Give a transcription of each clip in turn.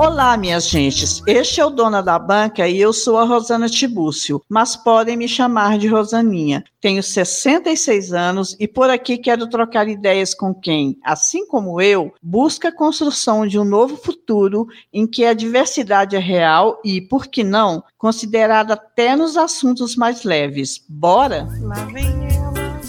Olá, minhas gentes. Este é o Dona da Banca e eu sou a Rosana Tibúcio, mas podem me chamar de Rosaninha. Tenho 66 anos e por aqui quero trocar ideias com quem, assim como eu, busca a construção de um novo futuro em que a diversidade é real e, por que não, considerada até nos assuntos mais leves. Bora? Lá vem ela.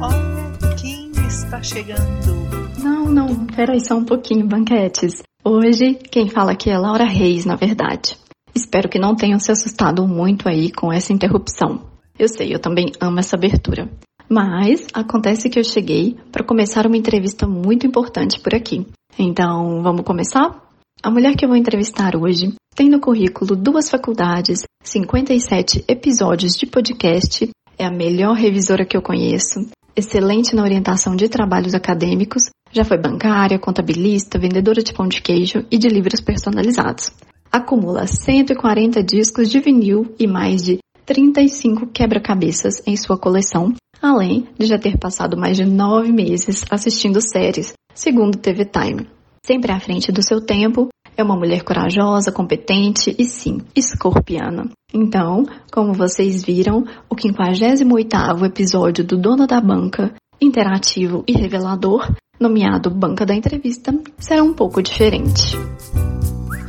Olha quem está chegando. Não, não, peraí só um pouquinho, banquetes. Hoje, quem fala aqui é Laura Reis, na verdade. Espero que não tenham se assustado muito aí com essa interrupção. Eu sei, eu também amo essa abertura. Mas acontece que eu cheguei para começar uma entrevista muito importante por aqui. Então, vamos começar? A mulher que eu vou entrevistar hoje tem no currículo duas faculdades, 57 episódios de podcast, é a melhor revisora que eu conheço, excelente na orientação de trabalhos acadêmicos já foi bancária, contabilista, vendedora de pão de queijo e de livros personalizados. Acumula 140 discos de vinil e mais de 35 quebra-cabeças em sua coleção, além de já ter passado mais de nove meses assistindo séries, segundo TV Time. Sempre à frente do seu tempo, é uma mulher corajosa, competente e sim, escorpiana. Então, como vocês viram, o 58º episódio do Dona da Banca, interativo e revelador, nomeado Banca da Entrevista, será um pouco diferente.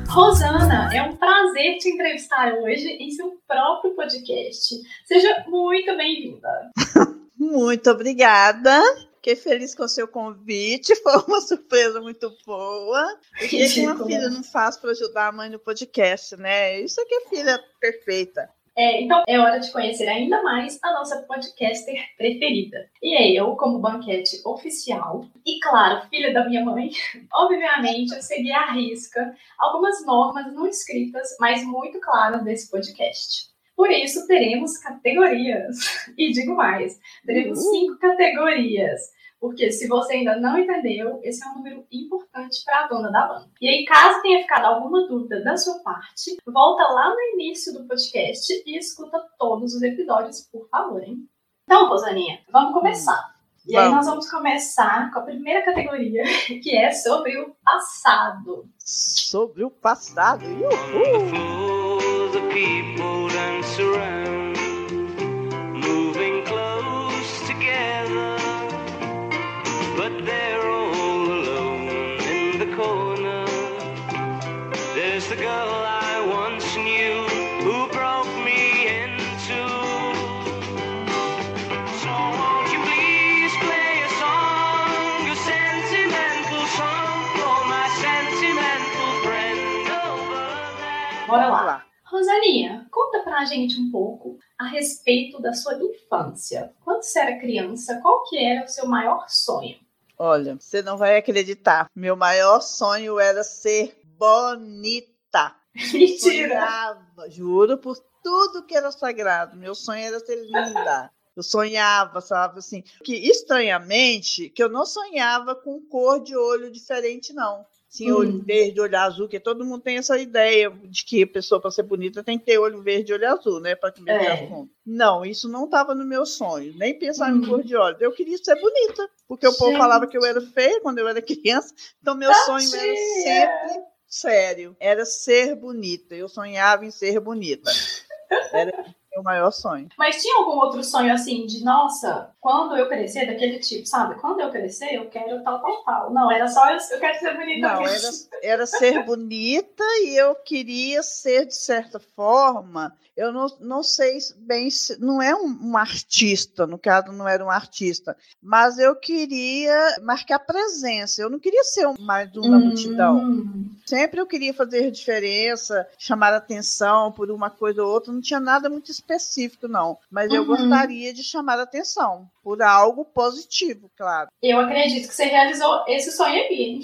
Rosana, é um prazer te entrevistar hoje em seu próprio podcast. Seja muito bem-vinda. muito obrigada. Fiquei feliz com o seu convite, foi uma surpresa muito boa. O que, que uma filha não faz para ajudar a mãe no podcast, né? Isso aqui é filha perfeita. É, então é hora de conhecer ainda mais a nossa podcaster preferida. E é eu, como banquete oficial, e claro, filha da minha mãe, obviamente eu segui à risca algumas normas não escritas, mas muito claras desse podcast. Por isso, teremos categorias. E digo mais, teremos cinco categorias porque se você ainda não entendeu, esse é um número importante para a dona da banca. E aí, caso tenha ficado alguma dúvida da sua parte, volta lá no início do podcast e escuta todos os episódios, por favor, hein? Então, Rosaninha, vamos começar. E vamos. aí nós vamos começar com a primeira categoria, que é sobre o passado. Sobre o passado? Uhul! Respeito da sua infância. Quando você era criança, qual que era o seu maior sonho? Olha, você não vai acreditar. Meu maior sonho era ser bonita. Mentira! Sonhava, juro por tudo que era sagrado. Meu sonho era ser linda. Eu sonhava, sabe assim, que estranhamente, que eu não sonhava com cor de olho diferente, não. Sim, olho hum. verde, olho azul, que todo mundo tem essa ideia de que a pessoa, para ser bonita, tem que ter olho verde e olho azul, né? Para comer é. Não, isso não estava no meu sonho, nem pensar hum. em cor de olhos. Eu queria ser bonita, porque o povo falava que eu era feia quando eu era criança, então meu sonho era sempre sério, era ser bonita. Eu sonhava em ser bonita. Era meu maior sonho. Mas tinha algum outro sonho assim de, nossa, quando eu crescer, daquele tipo, sabe? Quando eu crescer, eu quero tal, tal, tal. Não, era só eu, eu quero ser bonita. Não, era, era ser bonita e eu queria ser, de certa forma, eu não, não sei bem se. Não é um, um, artista, no caso, não era um artista, mas eu queria marcar presença. Eu não queria ser mais um na hum. multidão. Sempre eu queria fazer diferença, chamar atenção por uma coisa ou outra. Não tinha nada muito específico, não. Mas eu uhum. gostaria de chamar atenção por algo positivo, claro. Eu acredito que você realizou esse sonho aqui.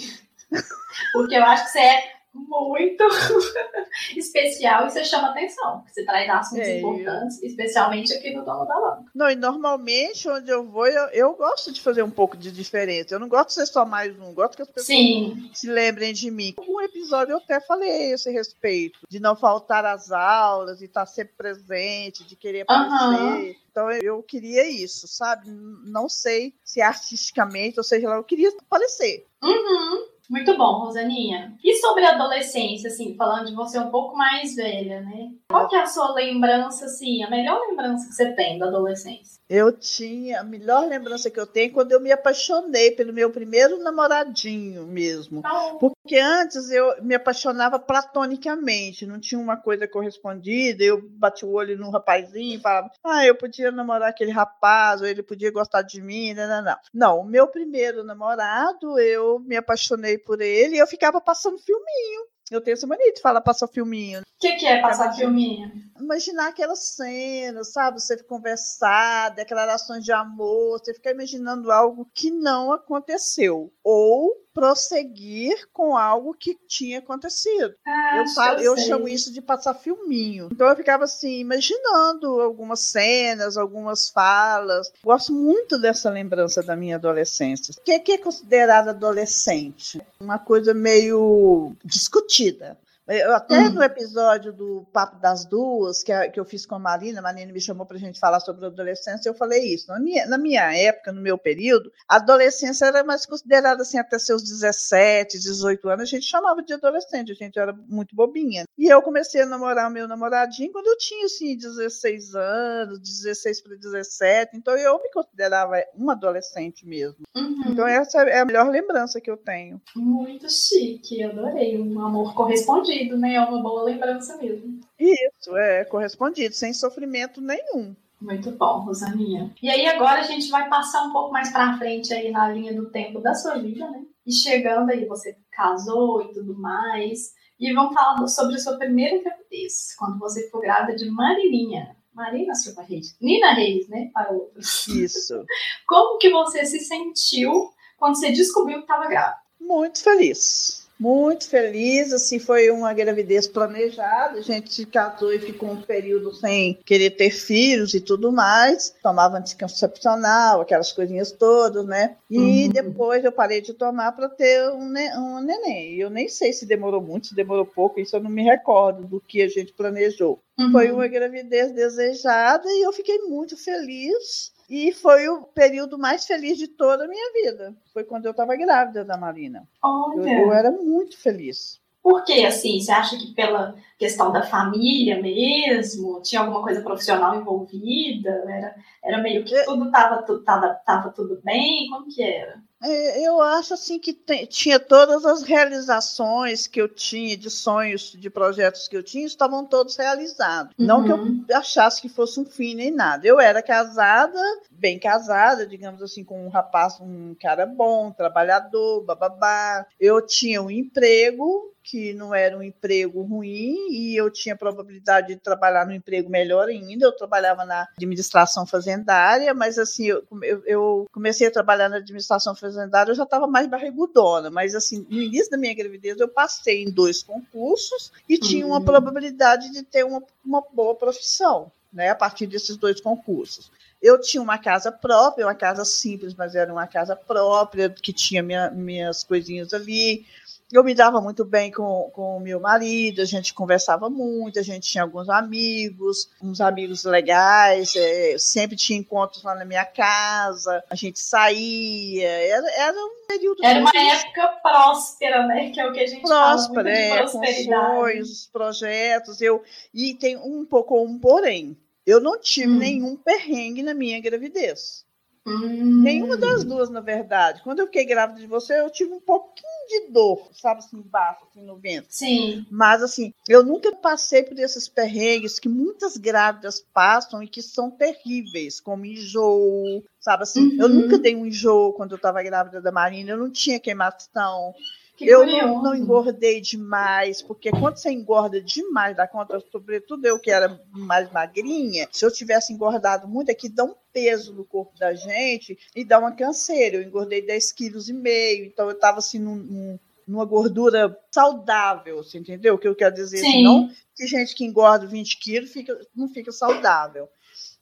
Porque eu acho que você é muito especial e você chama atenção. Você traz assuntos é, importantes, especialmente aqui no Dono da Lâmpada. Não, e normalmente onde eu vou, eu, eu, gosto de fazer um pouco de diferença. Eu não gosto de ser só mais um, gosto que as pessoas Sim. se lembrem de mim. Um episódio eu até falei a esse respeito, de não faltar às aulas, de estar sempre presente, de querer aparecer. Uhum. Então eu queria isso, sabe? Não sei se artisticamente, ou seja, eu queria aparecer. Uhum. Muito bom, Rosaninha. E sobre a adolescência, assim, falando de você um pouco mais velha, né? Qual que é a sua lembrança, assim, a melhor lembrança que você tem da adolescência? Eu tinha a melhor lembrança que eu tenho quando eu me apaixonei pelo meu primeiro namoradinho mesmo. Porque antes eu me apaixonava platonicamente, não tinha uma coisa correspondida. Eu bati o olho no rapazinho e falava, ah, eu podia namorar aquele rapaz, ou ele podia gostar de mim, não, não, não. Não, o meu primeiro namorado, eu me apaixonei por ele e eu ficava passando filminho. Eu tenho essa mania de falar passar filminho. O que, que é passar filminho? Imaginar aquelas cenas, sabe? Você conversar, declarações de amor, você ficar imaginando algo que não aconteceu. Ou prosseguir com algo que tinha acontecido. Ah, eu falo, eu, eu chamo isso de passar filminho. Então eu ficava assim, imaginando algumas cenas, algumas falas. Gosto muito dessa lembrança da minha adolescência. O que é, que é considerado adolescente? Uma coisa meio discutida mantida. Eu, até uhum. no episódio do Papo das Duas, que, a, que eu fiz com a Marina, a Marina me chamou para a gente falar sobre a adolescência, eu falei isso. Na minha, na minha época, no meu período, a adolescência era mais considerada assim, até seus 17, 18 anos, a gente chamava de adolescente, a gente era muito bobinha. E eu comecei a namorar o meu namoradinho quando eu tinha, assim, 16 anos, 16 para 17, então eu me considerava uma adolescente mesmo. Uhum. Então essa é a melhor lembrança que eu tenho. Muito chique, adorei. Um amor correspondido correspondido, né? É uma boa lembrança mesmo. Isso, é correspondido, sem sofrimento nenhum. Muito bom, Rosaninha. E aí agora a gente vai passar um pouco mais para frente aí na linha do tempo da sua vida, né? E chegando aí, você casou e tudo mais. E vamos falar sobre a sua primeira gravidez, quando você ficou grávida de Marininha. Marina Silva Reis. Nina Reis, né? Para outros. Isso. Como que você se sentiu quando você descobriu que estava grávida? Muito feliz muito feliz, assim, foi uma gravidez planejada, a gente se casou e ficou um período sem querer ter filhos e tudo mais, tomava anticoncepcional, aquelas coisinhas todas, né? E uhum. depois eu parei de tomar para ter um, um neném. Eu nem sei se demorou muito, se demorou pouco, isso eu não me recordo do que a gente planejou. Uhum. Foi uma gravidez desejada e eu fiquei muito feliz e foi o período mais feliz de toda a minha vida. Foi quando eu estava grávida da Marina. Olha. Eu, eu era muito feliz. Por que, assim? Você acha que pela questão da família mesmo? Tinha alguma coisa profissional envolvida? Era, era meio que tudo estava tudo, tava, tava tudo bem? Como que era? É, eu acho assim que tem, tinha todas as realizações que eu tinha, de sonhos, de projetos que eu tinha, estavam todos realizados. Uhum. Não que eu uhum. achasse que fosse um fim nem nada. Eu era casada, bem casada, digamos assim, com um rapaz, um cara bom, trabalhador, bababá. Eu tinha um emprego que não era um emprego ruim e eu tinha probabilidade de trabalhar no emprego melhor ainda. Eu trabalhava na administração fazendária, mas assim, eu, eu, eu comecei a trabalhar na administração fazendária, eu já estava mais barrigudona, mas assim, no início da minha gravidez eu passei em dois concursos e tinha uma uhum. probabilidade de ter uma, uma boa profissão. Né, a partir desses dois concursos. Eu tinha uma casa própria, uma casa simples, mas era uma casa própria, que tinha minha, minhas coisinhas ali eu me dava muito bem com, com o meu marido, a gente conversava muito, a gente tinha alguns amigos, uns amigos legais, é, sempre tinha encontros lá na minha casa, a gente saía, era, era um período... Era uma época próspera, né, que é o que a gente próspera, fala é, com sonhos, projetos, eu, e tem um pouco um porém, eu não tive hum. nenhum perrengue na minha gravidez. Hum. Nenhuma das duas, na verdade. Quando eu fiquei grávida de você, eu tive um pouquinho de dor, sabe, assim, embaixo, assim, no vento. Sim. Mas, assim, eu nunca passei por esses perrengues que muitas grávidas passam e que são terríveis, como enjoo, sabe, assim. Uhum. Eu nunca dei um enjoo quando eu estava grávida da Marina, eu não tinha queimação. Que eu não, não, engordei demais, porque quando você engorda demais da conta, sobretudo eu que era mais magrinha, se eu tivesse engordado muito, aqui dá um peso no corpo da gente e dá uma canseira. Eu engordei 10 quilos e meio, então eu estava assim num, num, numa gordura saudável, você entendeu? O que eu quero dizer? Sim. Não que gente que engorda 20 quilos fica, não fica saudável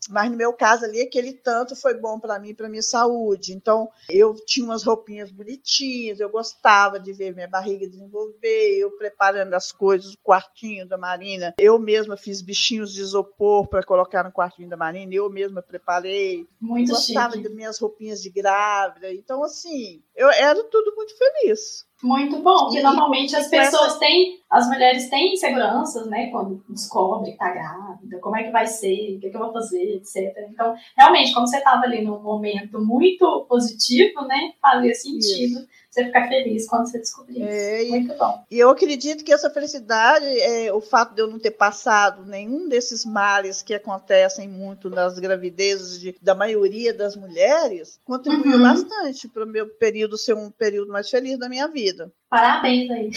mas no meu caso ali, aquele tanto foi bom para mim, para minha saúde. Então, eu tinha umas roupinhas bonitinhas, eu gostava de ver minha barriga desenvolver, eu preparando as coisas, o quartinho da Marina. Eu mesma fiz bichinhos de isopor para colocar no quartinho da Marina, eu mesma preparei. Muito gostava chique. das minhas roupinhas de grávida. Então, assim, eu era tudo muito feliz. Muito bom, porque normalmente as pessoas têm, as mulheres têm inseguranças, né, quando descobrem que tá grávida, como é que vai ser, o que, é que eu vou fazer, etc. Então, realmente, como você estava ali num momento muito positivo, né, fazia sentido. Isso você ficar feliz quando você descobrir é, isso. Muito bom. E eu acredito que essa felicidade, é, o fato de eu não ter passado nenhum desses males que acontecem muito nas gravidezes de, da maioria das mulheres, contribuiu uhum. bastante para o meu período ser um período mais feliz da minha vida. Parabéns aí.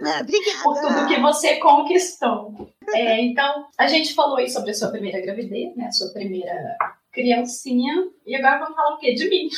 É, por tudo que você conquistou. É, então, a gente falou aí sobre a sua primeira gravidez, né? A sua primeira criancinha. E agora vamos falar o quê? De mim.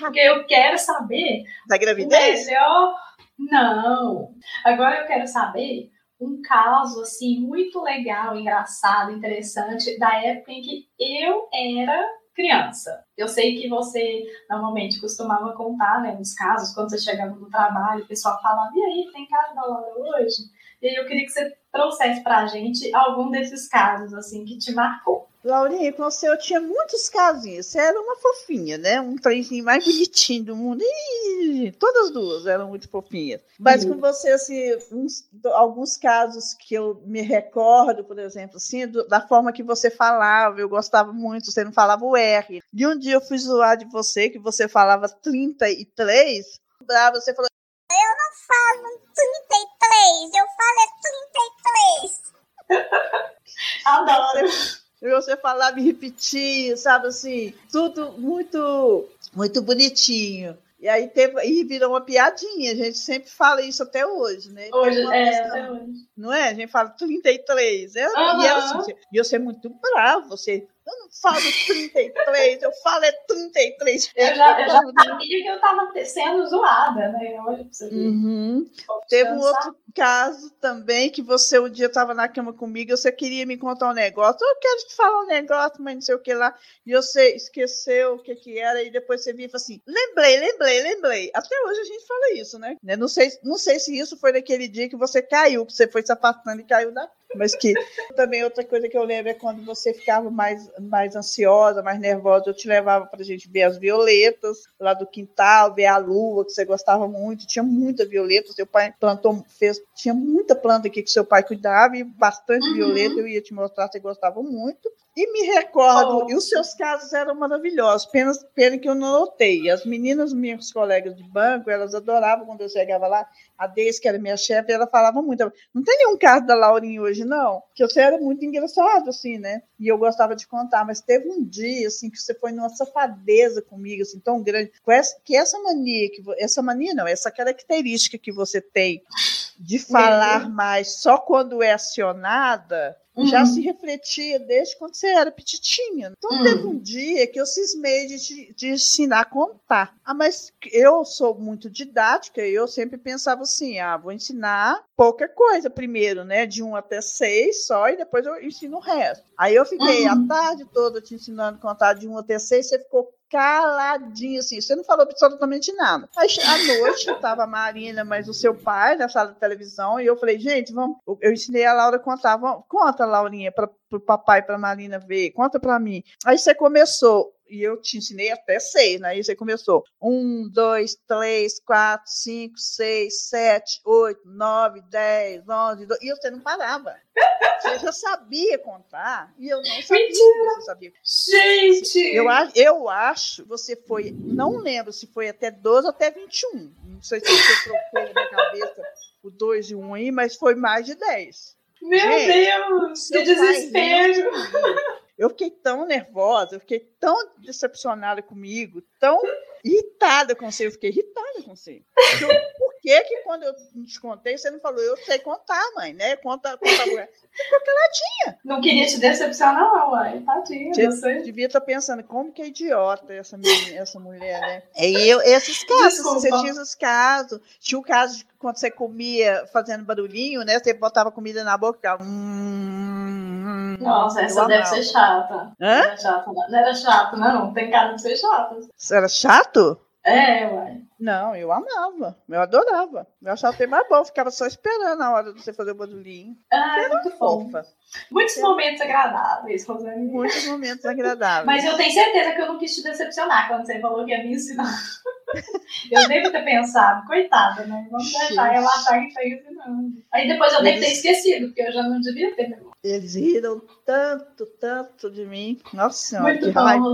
Porque eu quero saber. Da gravidez? Melhor. Não. Agora eu quero saber um caso assim muito legal, engraçado, interessante da época em que eu era criança. Eu sei que você normalmente costumava contar, né, uns casos quando você chegava no trabalho, o pessoal falava: "E aí, tem caso da Laura hoje?" E eu queria que você trouxesse para a gente algum desses casos assim que te marcou. Laurinha, com você eu tinha muitos casinhos. Você era uma fofinha, né? Um trenzinho mais bonitinho do mundo. E todas duas eram muito fofinhas. Mas uhum. com você, assim, uns, alguns casos que eu me recordo, por exemplo, assim, do, da forma que você falava, eu gostava muito, você não falava o R. E um dia eu fui zoar de você, que você falava 33, brava, você falou, eu não falo 33, eu falo é 33. Adoro. E você falava e repetia, sabe assim, tudo muito, muito bonitinho. E aí teve, e virou uma piadinha, a gente sempre fala isso até hoje, né? Hoje, é, questão, até hoje. Não é? A gente fala 33. Eu, uhum. E eu, assim, e eu ser muito bravo, você eu não falo 33, eu falo é 33. Eu já, eu já sabia que eu estava sendo zoada, né? Você uhum. Teve um outro caso também que você um dia estava na cama comigo, você queria me contar um negócio. Eu quero te falar um negócio, mas não sei o que lá. E você esqueceu o que que era, e depois você viu e falou assim: lembrei, lembrei, lembrei. Até hoje a gente fala isso, né? Não sei, não sei se isso foi naquele dia que você caiu, que você foi se afastando e caiu da mas que também outra coisa que eu lembro é quando você ficava mais, mais ansiosa, mais nervosa, eu te levava para a gente ver as violetas lá do quintal, ver a lua, que você gostava muito. Tinha muita violeta, seu pai plantou, fez, tinha muita planta aqui que seu pai cuidava e bastante uhum. violeta. Eu ia te mostrar, você gostava muito. E me recordo, oh. e os seus casos eram maravilhosos, pena, pena que eu não notei. As meninas, minhas colegas de banco, elas adoravam quando eu chegava lá. A Deise, que era minha chefe, ela falava muito. Não tem nenhum caso da Laurinha hoje, não? Que você era muito engraçado, assim, né? E eu gostava de contar, mas teve um dia, assim, que você foi numa safadeza comigo, assim, tão grande, que essa mania, que, essa mania não, essa característica que você tem de falar mais só quando é acionada, Uhum. já se refletia desde quando você era petitinha. Então uhum. teve um dia que eu cismei de, de ensinar a contar. Ah, mas eu sou muito didática e eu sempre pensava assim: ah, vou ensinar pouca coisa primeiro, né? De um até seis só, e depois eu ensino o resto. Aí eu fiquei uhum. a tarde toda te ensinando a contar de um até seis, você ficou caladinho, assim, você não falou absolutamente nada. Aí, à noite, estava a Marina, mas o seu pai na sala de televisão, e eu falei, gente, vamos. Eu ensinei a Laura a contar, vamos, conta, Laurinha, para o papai para a Marina ver, conta para mim. Aí você começou e eu te ensinei até seis, né? Aí você começou. Um, dois, três, quatro, cinco, seis, sete, oito, nove, dez, onze, doze, e você não parava. Você já sabia contar e eu não sabia Mentira. você sabia. Gente! Eu, eu acho, você foi, não lembro se foi até 12 ou até 21. Não sei se você trocou na minha cabeça o 2 e 1 um aí, mas foi mais de 10. Meu Gente, Deus! Que desespero! Eu fiquei tão nervosa, eu fiquei tão decepcionada comigo, tão irritada com você. Eu fiquei irritada com você. Eu, por que que quando eu te contei, você não falou, eu sei contar, mãe, né? Conta, conta a mulher. Ficou caladinha. Não queria te decepcionar, não, mãe. Tadinha, você. Devia estar pensando, como que é idiota essa, menina, essa mulher, né? E eu, esses casos, Desculpa. você tinha esses casos. Tinha o caso de quando você comia fazendo barulhinho, né? Você botava comida na boca e ficava... Hum, nossa, essa deve ser chata. Hã? Não era chato, não. não era chato, não. Tem cara de ser chato. Você era chato? É, uai. Não, eu amava. Eu adorava. Eu achava até mais bom. Ficava só esperando a hora de você fazer o barulhinho. Ah, é muito fofa. Muitos é. momentos agradáveis, Rosane. Muitos momentos agradáveis. Mas eu tenho certeza que eu não quis te decepcionar quando você falou que ia me ensinar. Eu devo ter pensado, coitada, né? Vamos deixar ela achar que fez não. Aí depois eu devo ter esquecido, porque eu já não devia ter memória. Eles riram tanto, tanto de mim. Nossa senhora, Muito bom, raiva.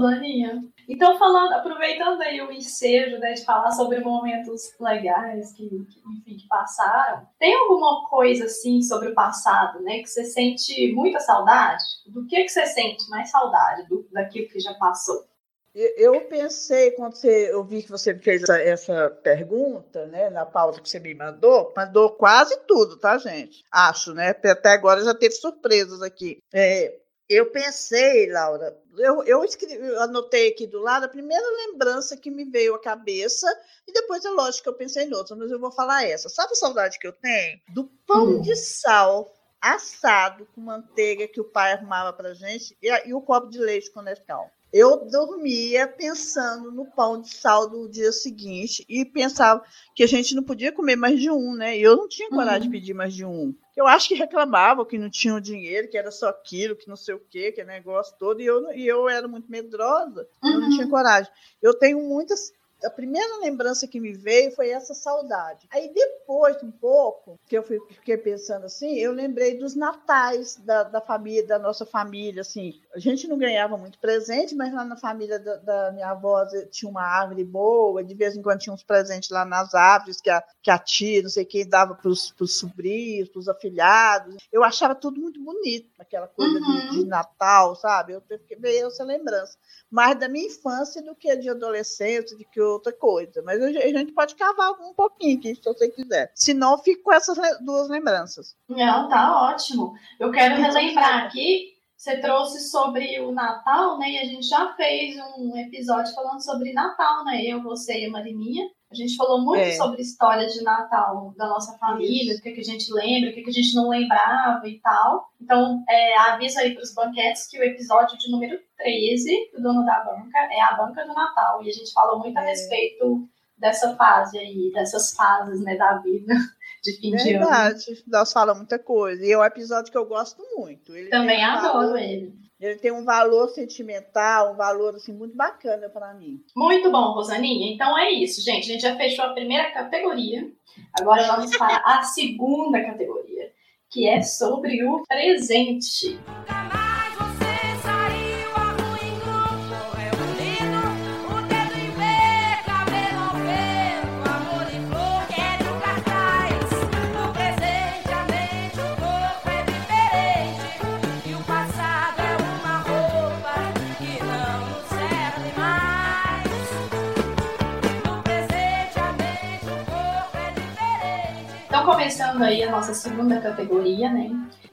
Então, falando, aproveitando aí o ensejo, né, de falar sobre momentos legais que, que, enfim, que passaram, tem alguma coisa, assim, sobre o passado, né, que você sente muita saudade? Do que que você sente mais saudade do, daquilo que já passou? Eu pensei, quando você, eu vi que você fez essa, essa pergunta, né, na pauta que você me mandou, mandou quase tudo, tá, gente? Acho, né? Até agora já teve surpresas aqui. É, eu pensei, Laura, eu, eu, escrevi, eu anotei aqui do lado a primeira lembrança que me veio à cabeça, e depois é lógico que eu pensei em outras, mas eu vou falar essa. Sabe a saudade que eu tenho? Do pão Hum. de sal assado com manteiga que o pai arrumava pra gente e, e o copo de leite com Nescau. Eu dormia pensando no pão de sal do dia seguinte e pensava que a gente não podia comer mais de um, né? E eu não tinha coragem de Uhum. pedir mais de um. Eu acho que reclamavam que não tinham dinheiro, que era só aquilo, que não sei o quê, que negócio todo, e eu, e eu era muito medrosa, eu não Uhum. tinha coragem. Eu tenho muitas. A primeira lembrança que me veio foi essa saudade. Aí depois, um pouco, que eu fiquei pensando assim, eu lembrei dos natais da, da família, da nossa família, assim. A gente não ganhava muito presente, mas lá na família da, da minha avó tinha uma árvore boa, de vez em quando tinha uns presentes lá nas árvores que a, que a tia, não sei quem, dava para os sobrinhos, para os afilhados. Eu achava tudo muito bonito, aquela coisa de- Uhum. de, Natal, sabe? Eu fiquei- veio essa lembrança mais da minha infância do que de adolescência, de que outra coisa. Mas a gente pode cavar um pouquinho aqui, se você quiser. Senão, eu fico com essas duas lembranças. Não, tá ótimo. Eu quero Que relembrar aqui, você trouxe sobre o Natal, né? E a gente já fez um episódio falando sobre Natal, né? Eu, você e a Marininha. A gente falou muito É. sobre histórias de Natal da nossa família, Isso. o que, que a gente lembra, o que, que a gente não lembrava e tal. Então, é, aviso aí para os banquetes que o episódio de número 13 do Dono da Banca é a Banca do Natal. E a gente falou muito a É. respeito dessa fase aí, dessas fases né, da vida de fim de ano. Verdade. Nós falamos muita coisa. E é um episódio que eu gosto muito. Ele Também um adoro valor- ele. Ele tem um valor sentimental, um valor assim, muito bacana para mim. Muito bom, Rosaninha. Então é isso, gente. A gente já fechou a primeira categoria. Agora vamos para a segunda categoria, que é sobre o presente. Jamais começando aí a nossa segunda categoria, né?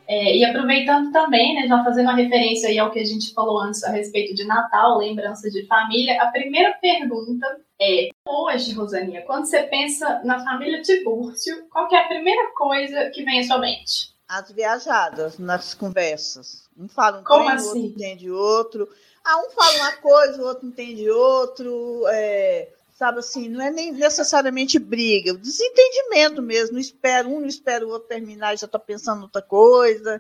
É, e aproveitando também, né, já fazendo uma referência aí ao que a gente falou antes a respeito de Natal, lembrança de família, a primeira pergunta é: hoje, Rosaninha, quando você pensa na família Tibúrcio, qual que é a primeira coisa que vem à sua mente? As viajadas nas conversas. Um fala um Como trem, o assim? outro entende outro. Ah, um fala uma coisa, o outro entende outro. É, sabe assim, não é nem necessariamente briga, o desentendimento mesmo. Não espera um, não espera o outro terminar e já está pensando em outra coisa.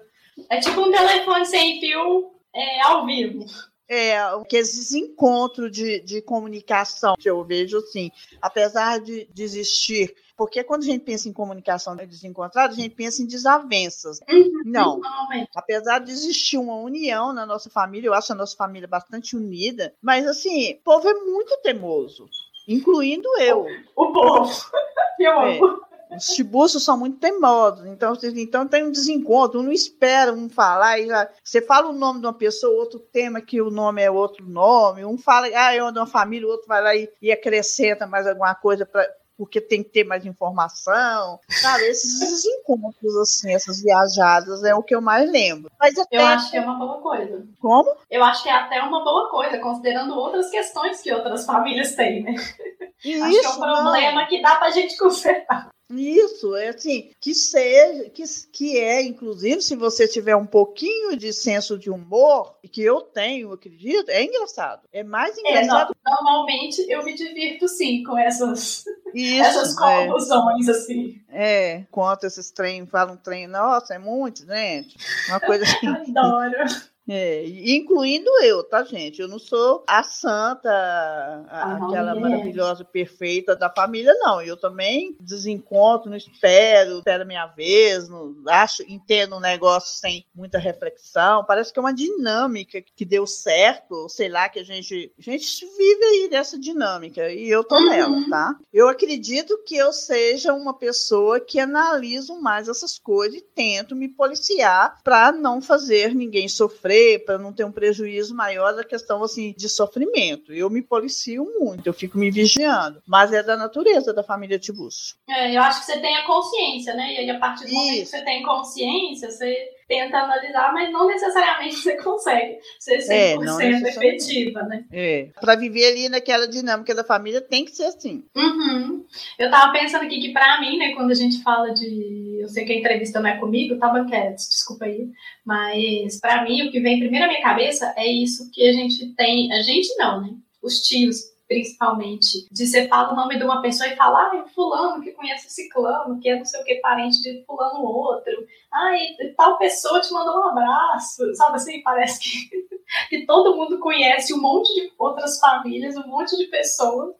É tipo um telefone sem fio é, ao vivo. É, aqueles desencontros de, de comunicação que eu vejo assim, apesar de, de existir. Porque quando a gente pensa em comunicação desencontrada, a gente pensa em desavenças. Não. Normalmente. Apesar de existir uma união na nossa família, eu acho a nossa família bastante unida, mas assim, o povo é muito teimoso, incluindo eu. O povo. Eu É. amo. Os tibuços são muito teimosos, então, então tem um desencontro, um não espera um falar, e já, você fala o nome de uma pessoa, outro tema que o nome é outro nome, um fala, ah, eu de uma família, o outro vai lá e, e acrescenta mais alguma coisa para porque tem que ter mais informação, sabe? Esses desencontros, assim, essas viajadas é o que eu mais lembro. Mas até Eu acho que é uma boa coisa. como? Eu acho que é até uma boa coisa, considerando outras questões que outras famílias têm, né? acho que é um Isso, problema que dá pra gente consertar. Isso, é assim, que seja, que, que é, inclusive, se você tiver um pouquinho de senso de humor, e que eu tenho, acredito, é engraçado. É mais É, engraçado no- normalmente eu me divirto sim com essas, que essas isso. É, assim. é, conta esses trem, fala um trem, nossa, é muito, gente. Uma coisa assim. Adoro. É, incluindo eu, tá, gente? Eu não sou a santa, a, Ah, aquela é. maravilhosa, perfeita da família, não. Eu também desencontro, não espero, espero a minha vez, não acho, entendo um negócio sem muita reflexão. Parece que é uma dinâmica que deu certo, sei lá, que a gente, a gente vive aí dessa dinâmica, e eu tô Uhum. nela, tá? Eu acredito que eu seja uma pessoa que analiso mais essas coisas e tento me policiar para não fazer ninguém sofrer, para não ter um prejuízo maior da questão assim de sofrimento. Eu me policio muito, eu fico me vigiando, mas é da natureza da família Tiburcio. É, eu acho que você tem a consciência, né? E aí, a partir do momento que Isso. você tem consciência, você tenta analisar, mas não necessariamente você consegue ser 100% É, não efetiva, né? É, para viver ali naquela dinâmica da família tem que ser assim. Uhum. Eu tava pensando aqui que pra mim, né, quando a gente fala de. Eu sei que a entrevista não é comigo, tá, Banquetes? Desculpa aí. Mas pra mim, o que vem primeiro à minha cabeça é isso que a gente tem. A gente não, né? Os tios, principalmente. De você fala o nome de uma pessoa e fala, ah, fulano que conhece ciclano, que é não sei o que, parente de fulano outro. Ai, tal pessoa te mandou um abraço. Sabe assim? Parece que, que todo mundo conhece um monte de outras famílias, um monte de pessoas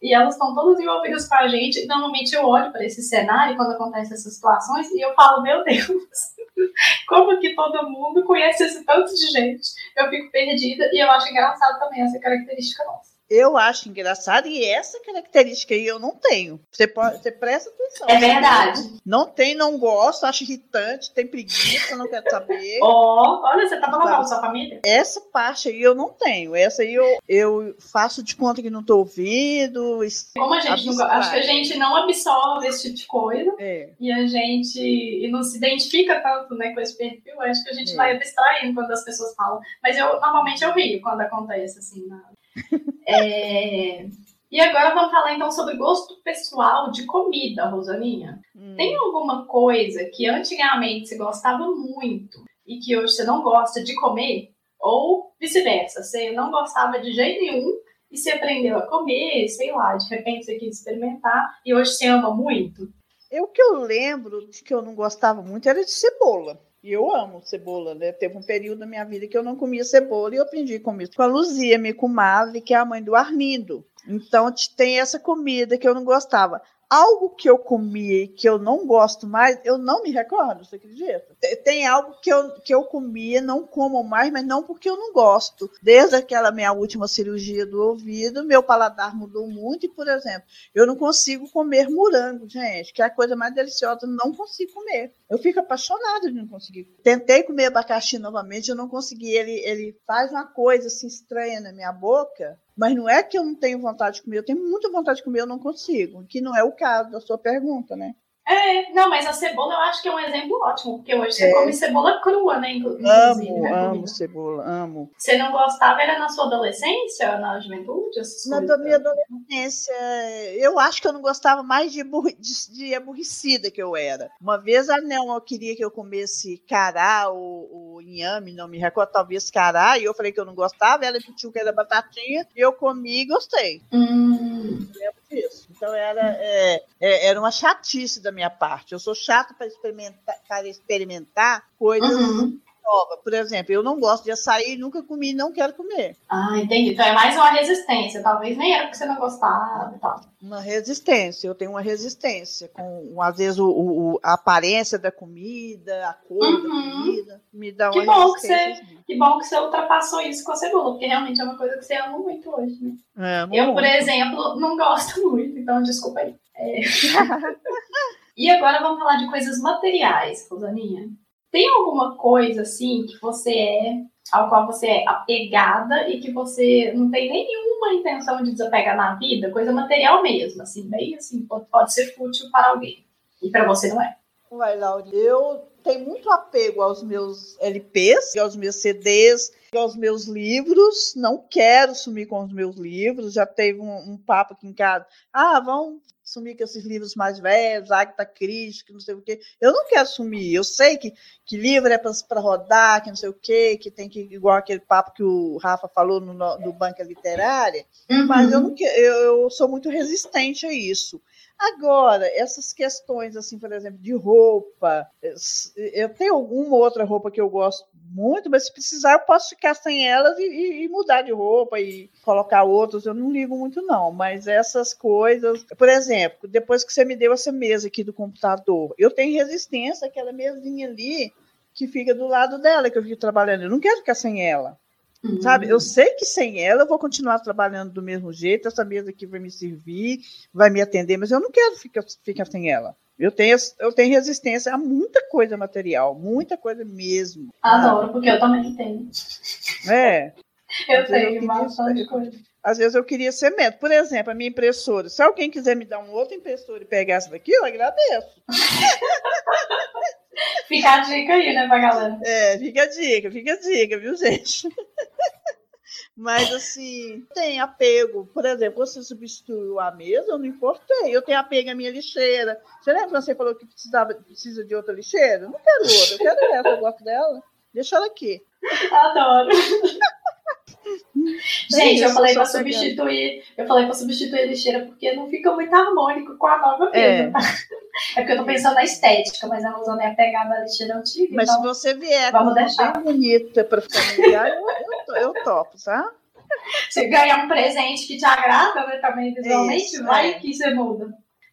e elas estão todas envolvidas com a gente. Normalmente eu olho para esse cenário quando acontecem essas situações e eu falo, meu Deus, como que todo mundo conhece esse tanto de gente? Eu fico perdida e eu acho engraçado também essa característica nossa. Eu acho engraçado e essa característica aí eu não tenho. Você, pode, você presta atenção. É verdade. Não tem, não gosto, acho irritante, tem preguiça, não quero saber. Ó, olha, você tá falando sua família? Essa parte aí eu não tenho. Essa aí eu, eu faço de conta que não tô ouvindo. Como a gente acho que a gente não absorve esse tipo de coisa É, e a gente e não se identifica tanto né, com esse perfil, acho que a gente É. vai abstraindo quando as pessoas falam. Mas eu normalmente eu rio quando acontece assim. Na... É, E agora vamos falar então sobre gosto pessoal de comida, Rosaninha. hum. Tem alguma coisa que antigamente você gostava muito e que hoje você não gosta de comer? Ou vice-versa, você não gostava de jeito nenhum e você aprendeu a comer, sei lá, de repente você quis experimentar e hoje você ama muito? Eu que eu lembro de que eu não gostava muito era de cebola. E eu amo cebola, né? Teve um período da minha vida que eu não comia cebola e eu aprendi a comer com a Luzia, minha comadre, que é a mãe do Arlindo. Então tem essa comida que eu não gostava. Algo que eu comia e que eu não gosto mais, eu não me recordo, você acredita? Te- Tem algo que eu, que eu comia, não como mais, mas não porque eu não gosto. Desde aquela minha última cirurgia do ouvido, meu paladar mudou muito e, por exemplo, eu não consigo comer morango, gente, que é a coisa mais deliciosa, não consigo comer. Eu fico apaixonada de não conseguir. Tentei comer abacaxi novamente, eu não consegui. Ele, ele faz uma coisa assim estranha na minha boca, mas não é que eu não tenho vontade de comer, eu tenho muita vontade de comer, eu não consigo. Que não é o caso da sua pergunta, né? É, não, mas a cebola eu acho que é um exemplo ótimo, porque hoje você É. come cebola crua, né? inclu- Inclusive, Amo, né, amo cebola, amo. Você não gostava, era na sua adolescência, na juventude? Na coisas? minha adolescência, eu acho que eu não gostava mais de, de, de aborrecida que eu era. Uma vez a Nelma queria que eu comesse cará ou, ou inhame, não me recordo, talvez cará, e eu falei que eu não gostava, ela pediu que era batatinha, e eu comi e gostei. Hum, Lembro disso. Então era, é, é, era uma chatice da minha parte. Eu sou chata para experimentar, para experimentar coisas uhum. Novas. Por exemplo, eu não gosto de açaí, nunca comi não quero comer. Ah, entendi. Então é mais uma resistência. Talvez nem era porque você não gostava e tal. Uma resistência, eu tenho uma resistência com, às vezes, o, o- a aparência da comida, a cor da Uhum. comida, me dá Que uma bom que resistência. Que bom que você ultrapassou isso com a cebola, porque realmente é uma coisa que você ama muito hoje, né? É, Eu, muito. por exemplo, não gosto muito, então desculpa aí. É. e agora vamos falar de coisas materiais, Rosaninha. Tem alguma coisa assim que você é, ao qual você é apegada e que você não tem nenhuma intenção de desapegar na vida? Coisa material mesmo, assim, bem assim, pode, ser fútil para alguém. E para você não é. Vai, Laura. Eu tenho muito apego aos meus LPs, aos meus CDs, aos meus livros. Não quero sumir com os meus livros. Já teve um, um papo aqui em casa. Ah, vamos sumir com esses livros mais velhos, Agatha Christie, que não sei o quê. Eu não quero sumir. Eu sei que, que livro é para rodar, que não sei o quê, que tem que, igual aquele papo que o Rafa falou no, no do Banca Literária, mas eu, não, que- eu, eu sou muito resistente a isso. Agora, essas questões, assim, por exemplo, de roupa, eu tenho alguma outra roupa que eu gosto muito, mas se precisar, eu posso ficar sem elas e, e, mudar de roupa e colocar outras. Eu não ligo muito, não. Mas essas coisas. Por exemplo, depois que você me deu essa mesa aqui do computador, eu tenho resistência àquela mesinha ali que fica do lado dela, que eu fico trabalhando. Eu não quero ficar sem ela. Uhum. Sabe? Eu sei que sem ela eu vou continuar trabalhando do mesmo jeito, essa mesa aqui vai me servir, vai me atender, mas eu não quero ficar, ficar sem ela. Eu tenho, eu tenho resistência a muita coisa material, muita coisa mesmo. Adoro, porque eu também tenho. É. eu tenho bastante coisa. Às vezes eu queria ser médico. Por exemplo, a minha impressora. Se alguém quiser me dar um outro impressora e pegar essa daqui, eu agradeço. fica a dica aí, né, pra galera? É, fica a dica, fica a dica, viu, gente? Mas, assim, tem apego. Por exemplo, você substituiu a mesa, eu não importei. Eu tenho apego à minha lixeira. Você lembra que você falou que precisava, precisa de outra lixeira? Não quero outra, eu quero essa, eu gosto dela. Deixa ela aqui. Adoro. Gente, eu falei para substituir, eu falei para substituir a lixeira porque não fica muito harmônico com a nova mesa. É, é porque eu tô pensando na estética, mas ela usando a pegada da lixeira antiga. Mas então, se você vier vamos deixar. bem bonita para familiar, eu, eu, eu topo, tá? Você ganhar um presente que te agrada, né, também visualmente, Isso, vai é. que você muda.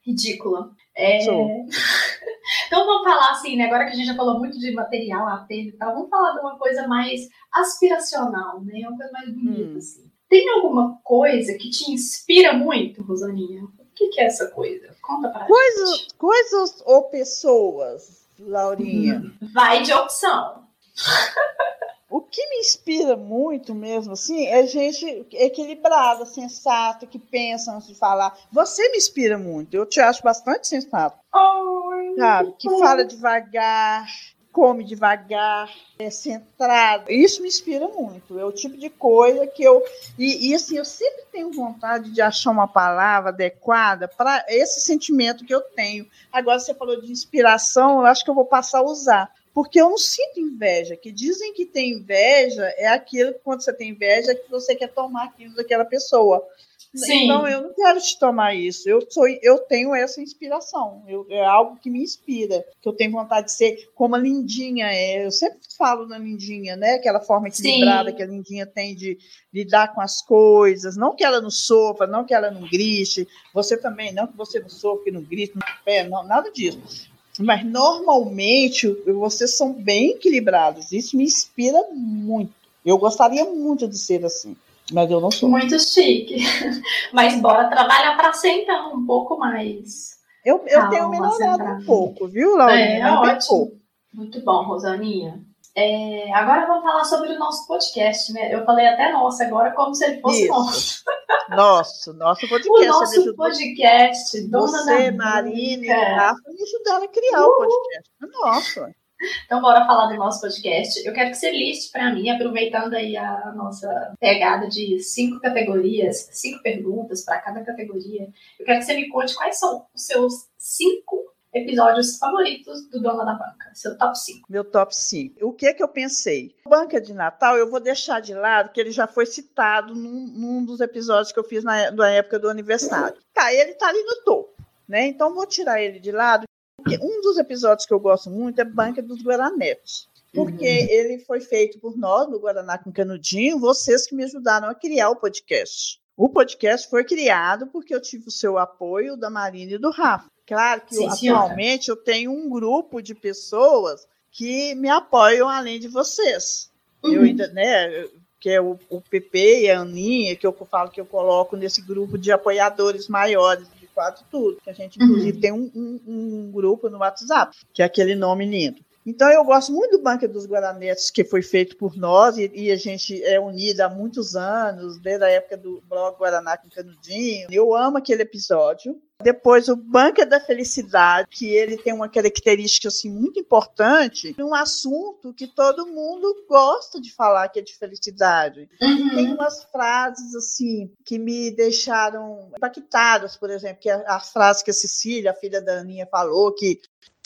Ridícula. É... então vamos falar assim, né? Agora que a gente já falou muito de material, apelo e tal, vamos falar de uma coisa mais aspiracional, né? Uma coisa mais bonita, hum. assim. Tem alguma coisa que te inspira muito, Rosaninha? O que, que é essa coisa? Conta pra coisas, gente. Coisas ou pessoas, Laurinha? Vai de opção. O que me inspira muito mesmo, assim, é gente equilibrada, sensata, que pensa antes de falar. Você me inspira muito, eu te acho bastante sensato. Ai, sabe? Que fala devagar, come devagar, é centrado. Isso me inspira muito. É o tipo de coisa que eu. E, e assim, eu sempre tenho vontade de achar uma palavra adequada para esse sentimento que eu tenho. Agora, você falou de inspiração, eu acho que eu vou passar a usar porque eu não sinto inveja. Que dizem que tem inveja é aquilo que quando você tem inveja é que você quer tomar aquilo daquela pessoa. Sim. Então eu não quero te tomar isso. Eu sou, eu tenho essa inspiração. Eu, é algo que me inspira, que eu tenho vontade de ser como a Lindinha é. Eu sempre falo na Lindinha, né? Aquela forma equilibrada Sim. que a Lindinha tem de lidar com as coisas. Não que ela não sofra, não que ela não grite. Você também, não que você não sofra, que não grite, não, não nada disso. Mas normalmente vocês são bem equilibrados. Isso me inspira muito. Eu gostaria muito de ser assim, mas eu não sou. Muito chique. Mas bora trabalhar para ser então um pouco mais. Eu, eu tenho melhorado um pouco, viu, Laurinha? É, ótimo. Muito bom, Rosaninha. É, agora vamos falar sobre o nosso podcast, né? Eu falei até nosso agora, como se ele fosse Isso. nosso. Nosso, nosso podcast. O nosso podcast, Dona Você, Marina e Rafa me ajudaram a criar o podcast. É nosso. Então, bora falar do nosso podcast. Eu quero que você liste para mim, aproveitando aí a nossa pegada de cinco categorias, cinco perguntas para cada categoria. Eu quero que você me conte quais são os seus cinco episódios favoritos do Dona da Banca, seu top 5. Meu top 5. O que é que eu pensei? Banca de Natal, eu vou deixar de lado, que ele já foi citado num, num dos episódios que eu fiz na, na época do aniversário. Tá, ele tá ali no topo, né? Então vou tirar ele de lado. Porque um dos episódios que eu gosto muito é Banca dos Guaranetes. Porque uhum. ele foi feito por nós, no Guaraná com Canudinho, vocês que me ajudaram a criar o podcast. O podcast foi criado porque eu tive o seu apoio da Marina e do Rafa. Claro que Sim, atualmente eu tenho um grupo de pessoas que me apoiam além de vocês. Uhum. Eu ainda, né, que é o, o PP e a Aninha, que eu falo que eu coloco nesse grupo de apoiadores maiores de quatro tudo. Que a gente, inclusive, uhum. tem um, um, um, grupo no WhatsApp, que é aquele nome lindo. Então, eu gosto muito do Banco dos Guaranetes, que foi feito por nós, e, e, a gente é unida há muitos anos, desde a época do blog Guaraná com Canudinho. Eu amo aquele episódio. Depois, o Banca da Felicidade, que ele tem uma característica assim, muito importante, um assunto que todo mundo gosta de falar, que é de felicidade. Uhum. Tem umas frases assim que me deixaram impactadas, por exemplo, que é a, a frase que a Cecília, a filha da Aninha, falou, que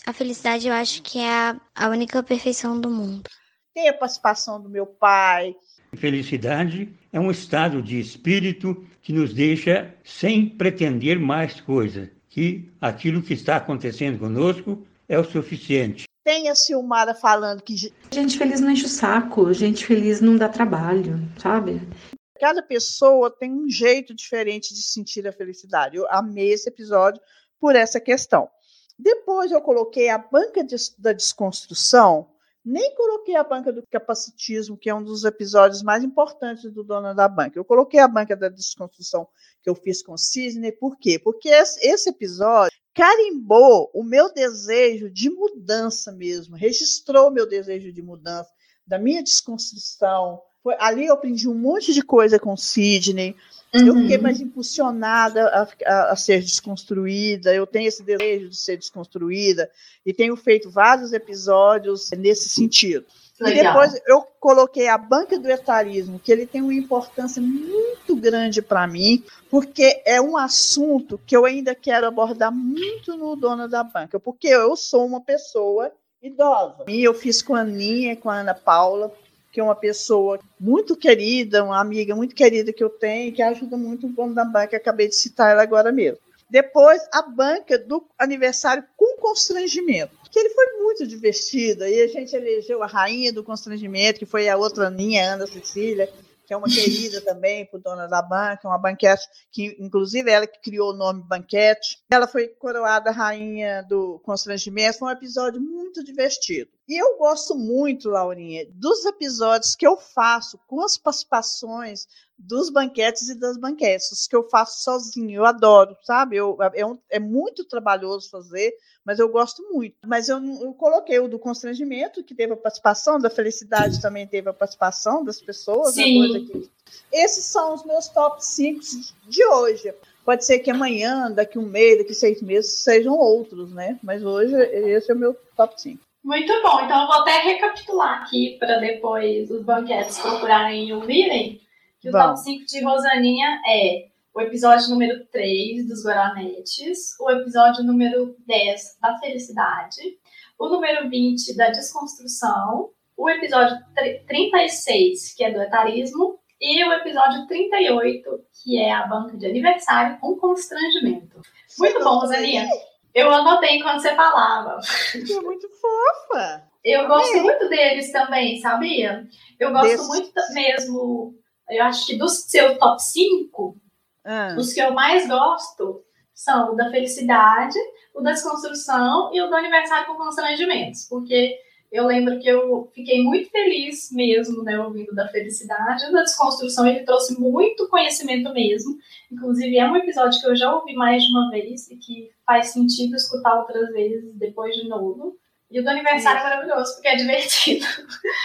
a felicidade eu acho que é a, a única perfeição do mundo. Tem a participação do meu pai, Felicidade é um estado de espírito que nos deixa sem pretender mais coisa, que aquilo que está acontecendo conosco é o suficiente. Tem a Silmara falando que Gente feliz não enche o saco, gente feliz não dá trabalho, sabe? cada pessoa tem um jeito diferente de sentir a felicidade. Eu amei esse episódio por essa questão. Depois eu coloquei a banca de- da desconstrução, nem coloquei a banca do capacitismo, que é um dos episódios mais importantes do Dona da Banca. Eu coloquei a banca da desconstrução que eu fiz com o Sidney, por quê? Porque esse esse episódio carimbou o meu desejo de mudança mesmo, registrou o meu desejo de mudança, da minha desconstrução. Foi, ali eu aprendi um monte de coisa com o Sidney. Eu fiquei mais impulsionada a, a- a ser desconstruída. Eu tenho esse desejo de ser desconstruída e tenho feito vários episódios nesse sentido. E Legal. depois eu coloquei a banca do etarismo, que ele tem uma importância muito grande para mim, porque é um assunto que eu ainda quero abordar muito no Dona da Banca, porque eu sou uma pessoa idosa. E eu fiz com a Aninha, com a Ana Paula, que é uma pessoa muito querida, uma amiga muito querida que eu tenho, que ajuda muito o dono da banca, acabei de citar ela agora mesmo. Depois, a banca do aniversário com constrangimento, que ele foi muito divertido, e a gente elegeu a rainha do constrangimento, que foi a outra Aninha, Ana Cecília, é uma querida também por dona da banca, uma banquete, que inclusive ela que criou o nome Banquete. Ela foi coroada rainha do constrangimento, foi um episódio muito divertido. E eu gosto muito, Laurinha, dos episódios que eu faço com as participações dos banquetes e das banquetes, os que eu faço sozinho, eu adoro, sabe? Eu, é, um- é muito trabalhoso fazer, mas eu gosto muito. Mas eu, eu coloquei o do constrangimento, que teve a participação, da felicidade também teve a participação das pessoas. né, Sim. Esses são os meus top 5 de hoje. Pode ser que amanhã, daqui um mês, daqui seis meses, sejam outros, né? Mas hoje esse é o meu top 5. Muito bom, então eu vou até recapitular aqui para depois os banquetes procurarem e ouvirem. Que o top 5 de Rosaninha é o episódio número 3 dos Guaranetes, o episódio número 10 da Felicidade, o número 20 da Desconstrução, o episódio tri- 36, que é do etarismo, e o episódio 38, que é a banca de aniversário com constrangimento. Muito bom, Rosaninha. Eu anotei enquanto você falava. É muito fofa. Eu gosto muito deles também, sabia? Eu gosto Desses. muito mesmo. Eu acho que dos seus top 5, Ah, os que eu mais gosto são o da felicidade, o da desconstrução e o do aniversário com constrangimentos. Porque eu lembro que eu fiquei muito feliz mesmo, né, ouvindo da felicidade. O da desconstrução, ele trouxe muito conhecimento mesmo. Inclusive, é um episódio que eu já ouvi mais de uma vez e que faz sentido escutar outras vezes depois de novo. E o do aniversário é maravilhoso, porque é divertido.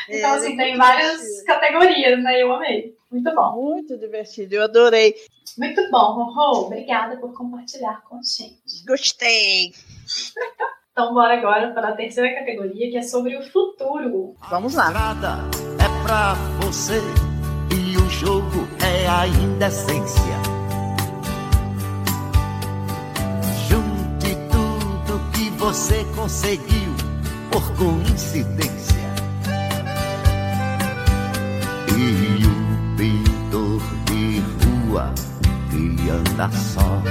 Então, é, assim, é tem várias divertido. categorias, né? Eu amei. Muito bom. Muito divertido, eu adorei. Muito bom, Rorô. Obrigada por compartilhar com a gente. Gostei. Então, bora agora para a terceira categoria, que é sobre o futuro. Vamos lá. estrada é pra você e o jogo é a indecência. Junte tudo que você conseguiu por coincidência. E um pintor de rua que anda só.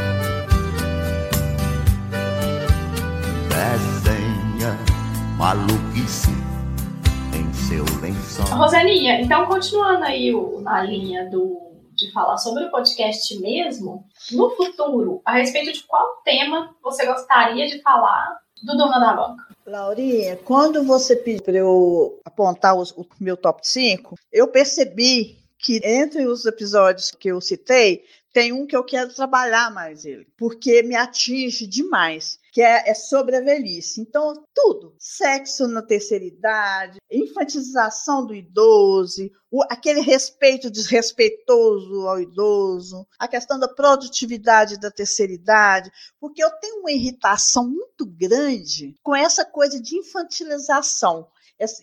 Desenha maluquice em seu lençol. Rosaninha, então, continuando aí o- na linha do, de falar sobre o podcast mesmo, no futuro, a respeito de qual tema você gostaria de falar do Dona da Banca? Laurinha, quando você pediu para eu apontar os- o meu top 5, eu percebi que entre os episódios que eu citei, tem um que eu quero trabalhar mais ele, porque me atinge demais, que é, é sobre a velhice. Então, tudo. Sexo na terceira idade, infantilização do idoso, o- aquele respeito desrespeitoso ao idoso, a questão da produtividade da terceira idade, porque eu tenho uma irritação muito grande com essa coisa de infantilização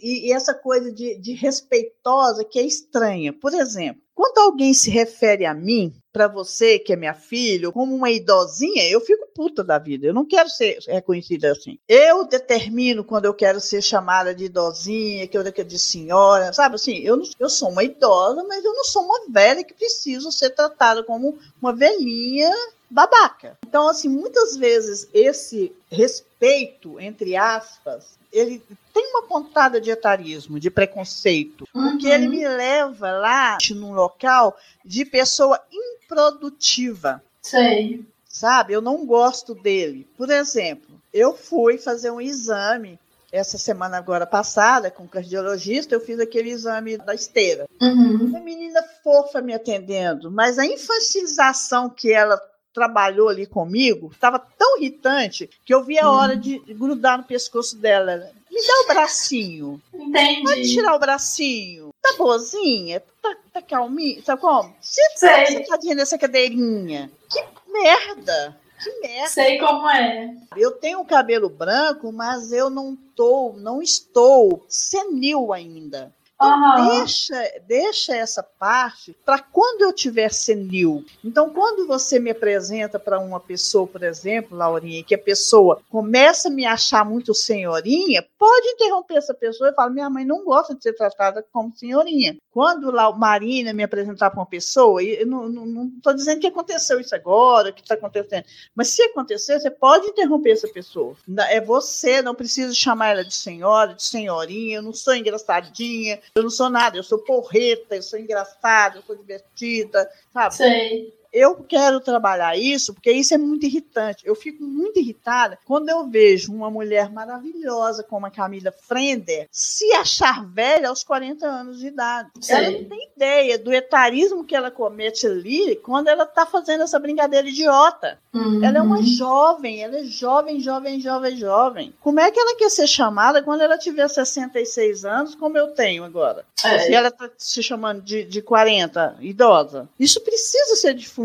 e, e essa coisa de, de respeitosa que é estranha. Por exemplo, quando alguém se refere a mim, para você, que é minha filha, como uma idosinha, eu fico puta da vida. Eu não quero ser reconhecida assim. Eu determino quando eu quero ser chamada de idosinha, que eu quero de senhora, sabe assim? Eu, não- eu sou uma idosa, mas eu não sou uma velha que preciso ser tratada como uma velhinha babaca. Então, assim, muitas vezes esse respeito, entre aspas, ele tem uma pontada de etarismo, de preconceito, porque ele me leva lá num local de pessoa improdutiva. Sei. Sabe? Eu não gosto dele. Por exemplo, eu fui fazer um exame essa semana agora passada com o cardiologista, eu fiz aquele exame da esteira. Uhum. Uma menina fofa me atendendo, mas a infantilização que ela trabalhou ali comigo estava tão irritante que eu vi a hora de grudar no pescoço dela. Me dá o bracinho. Entendi. Pode tirar o bracinho. Tá boazinha? Tá, tá calminha? Tá como? Se Sei. sentadinha nessa cadeirinha. Que merda! Que merda! Sei como é. Eu tenho cabelo branco, mas eu não tô, não estou senil ainda. Então, deixa, deixa essa parte para quando eu tiver senil. Então, quando você me apresenta para uma pessoa, por exemplo, Laurinha, e que a pessoa começa a me achar muito senhorinha, pode interromper essa pessoa e falar: minha mãe não gosta de ser tratada como senhorinha. Quando lá o Marina me apresentar para uma pessoa, eu não estou dizendo que aconteceu isso agora, que está acontecendo, mas se acontecer, você pode interromper essa pessoa. É você, não precisa chamar ela de senhora, de senhorinha, eu não sou engraçadinha, eu não sou nada, eu sou porreta, eu sou engraçada, eu sou divertida, sabe? Sei. Eu quero trabalhar isso porque isso é muito irritante. Eu fico muito irritada quando eu vejo uma mulher maravilhosa como a Camila Frender se achar velha aos 40 anos de idade. Sei. Ela não tem ideia do etarismo que ela comete ali quando ela está fazendo essa brincadeira idiota. Uhum. Ela é uma jovem, ela é jovem, jovem, jovem, jovem. Como é que ela quer ser chamada quando ela tiver 66 anos, como eu tenho agora? É. Se ela está se chamando de, de 40, idosa. Isso precisa ser difundido.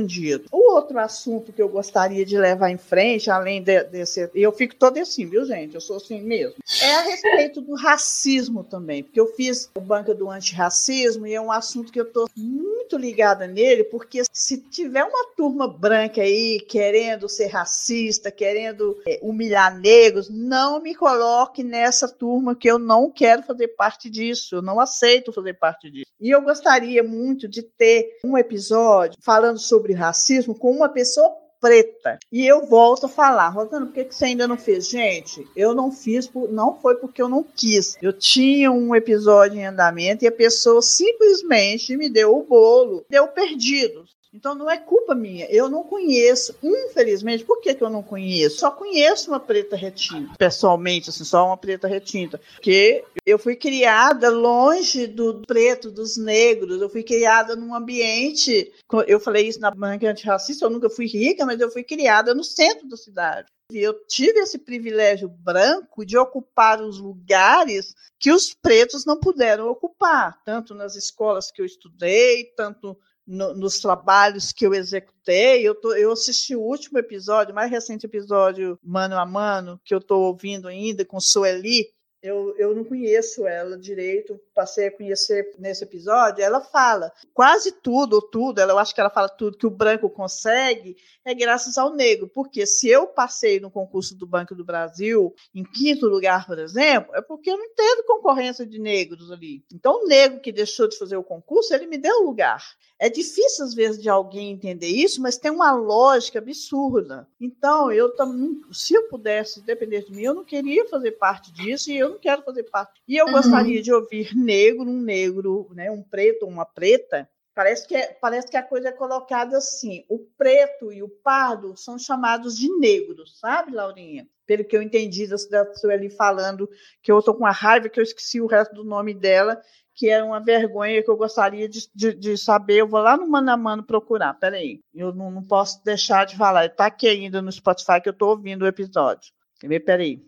O outro assunto que eu gostaria de levar em frente, além de- desse. Eu fico toda assim, viu, gente? Eu sou assim mesmo. É a respeito do racismo também. Porque eu fiz o Banca do Antirracismo e é um assunto que eu estou muito ligada nele, porque se tiver uma turma branca aí querendo ser racista, querendo é, humilhar negros, não me coloque nessa turma que eu não quero fazer parte disso, eu não aceito fazer parte disso. E eu gostaria muito de ter um episódio falando sobre racismo com uma pessoa preta. E eu volto a falar, Rosana, por que, que você ainda não fez? Gente, eu não fiz, por, não foi porque eu não quis. Eu tinha um episódio em andamento e a pessoa simplesmente me deu o bolo, deu perdido. Então não é culpa minha. Eu não conheço, infelizmente, por que, que eu não conheço? Só conheço uma preta retinta, pessoalmente, assim, só uma preta retinta. Porque eu fui criada longe do preto, dos negros, eu fui criada num ambiente. Eu falei isso na banca antirracista, eu nunca fui rica, mas eu fui criada no centro da cidade. E eu tive esse privilégio branco de ocupar os lugares que os pretos não puderam ocupar, tanto nas escolas que eu estudei, tanto no, nos trabalhos que eu executei. Eu, tô, eu assisti o último episódio, mais recente episódio, mano a mano, que eu estou ouvindo ainda com Sueli. Eu, eu não conheço ela direito, passei a conhecer nesse episódio. Ela fala quase tudo, tudo, ela, eu acho que ela fala tudo que o branco consegue, é graças ao negro. Porque se eu passei no concurso do Banco do Brasil em quinto lugar, por exemplo, é porque eu não teve concorrência de negros ali. Então, o negro que deixou de fazer o concurso, ele me deu lugar. É difícil, às vezes, de alguém entender isso, mas tem uma lógica absurda. Então, eu também, se eu pudesse depender de mim, eu não queria fazer parte disso e eu não quero fazer parte. E eu Uhum. gostaria de ouvir negro, um negro, né, um preto, uma preta. Parece que, é, parece que a coisa é colocada assim: o preto e o pardo são chamados de negros, sabe, Laurinha? Pelo que eu entendi da, da Sueli falando, que eu estou com uma raiva que eu esqueci o resto do nome dela, que é uma vergonha que eu gostaria de, de, de saber. Eu vou lá no Mano a Mano procurar. Peraí, eu não, não posso deixar de falar. Está aqui ainda no Spotify que eu estou ouvindo o episódio. Quer ver? Peraí.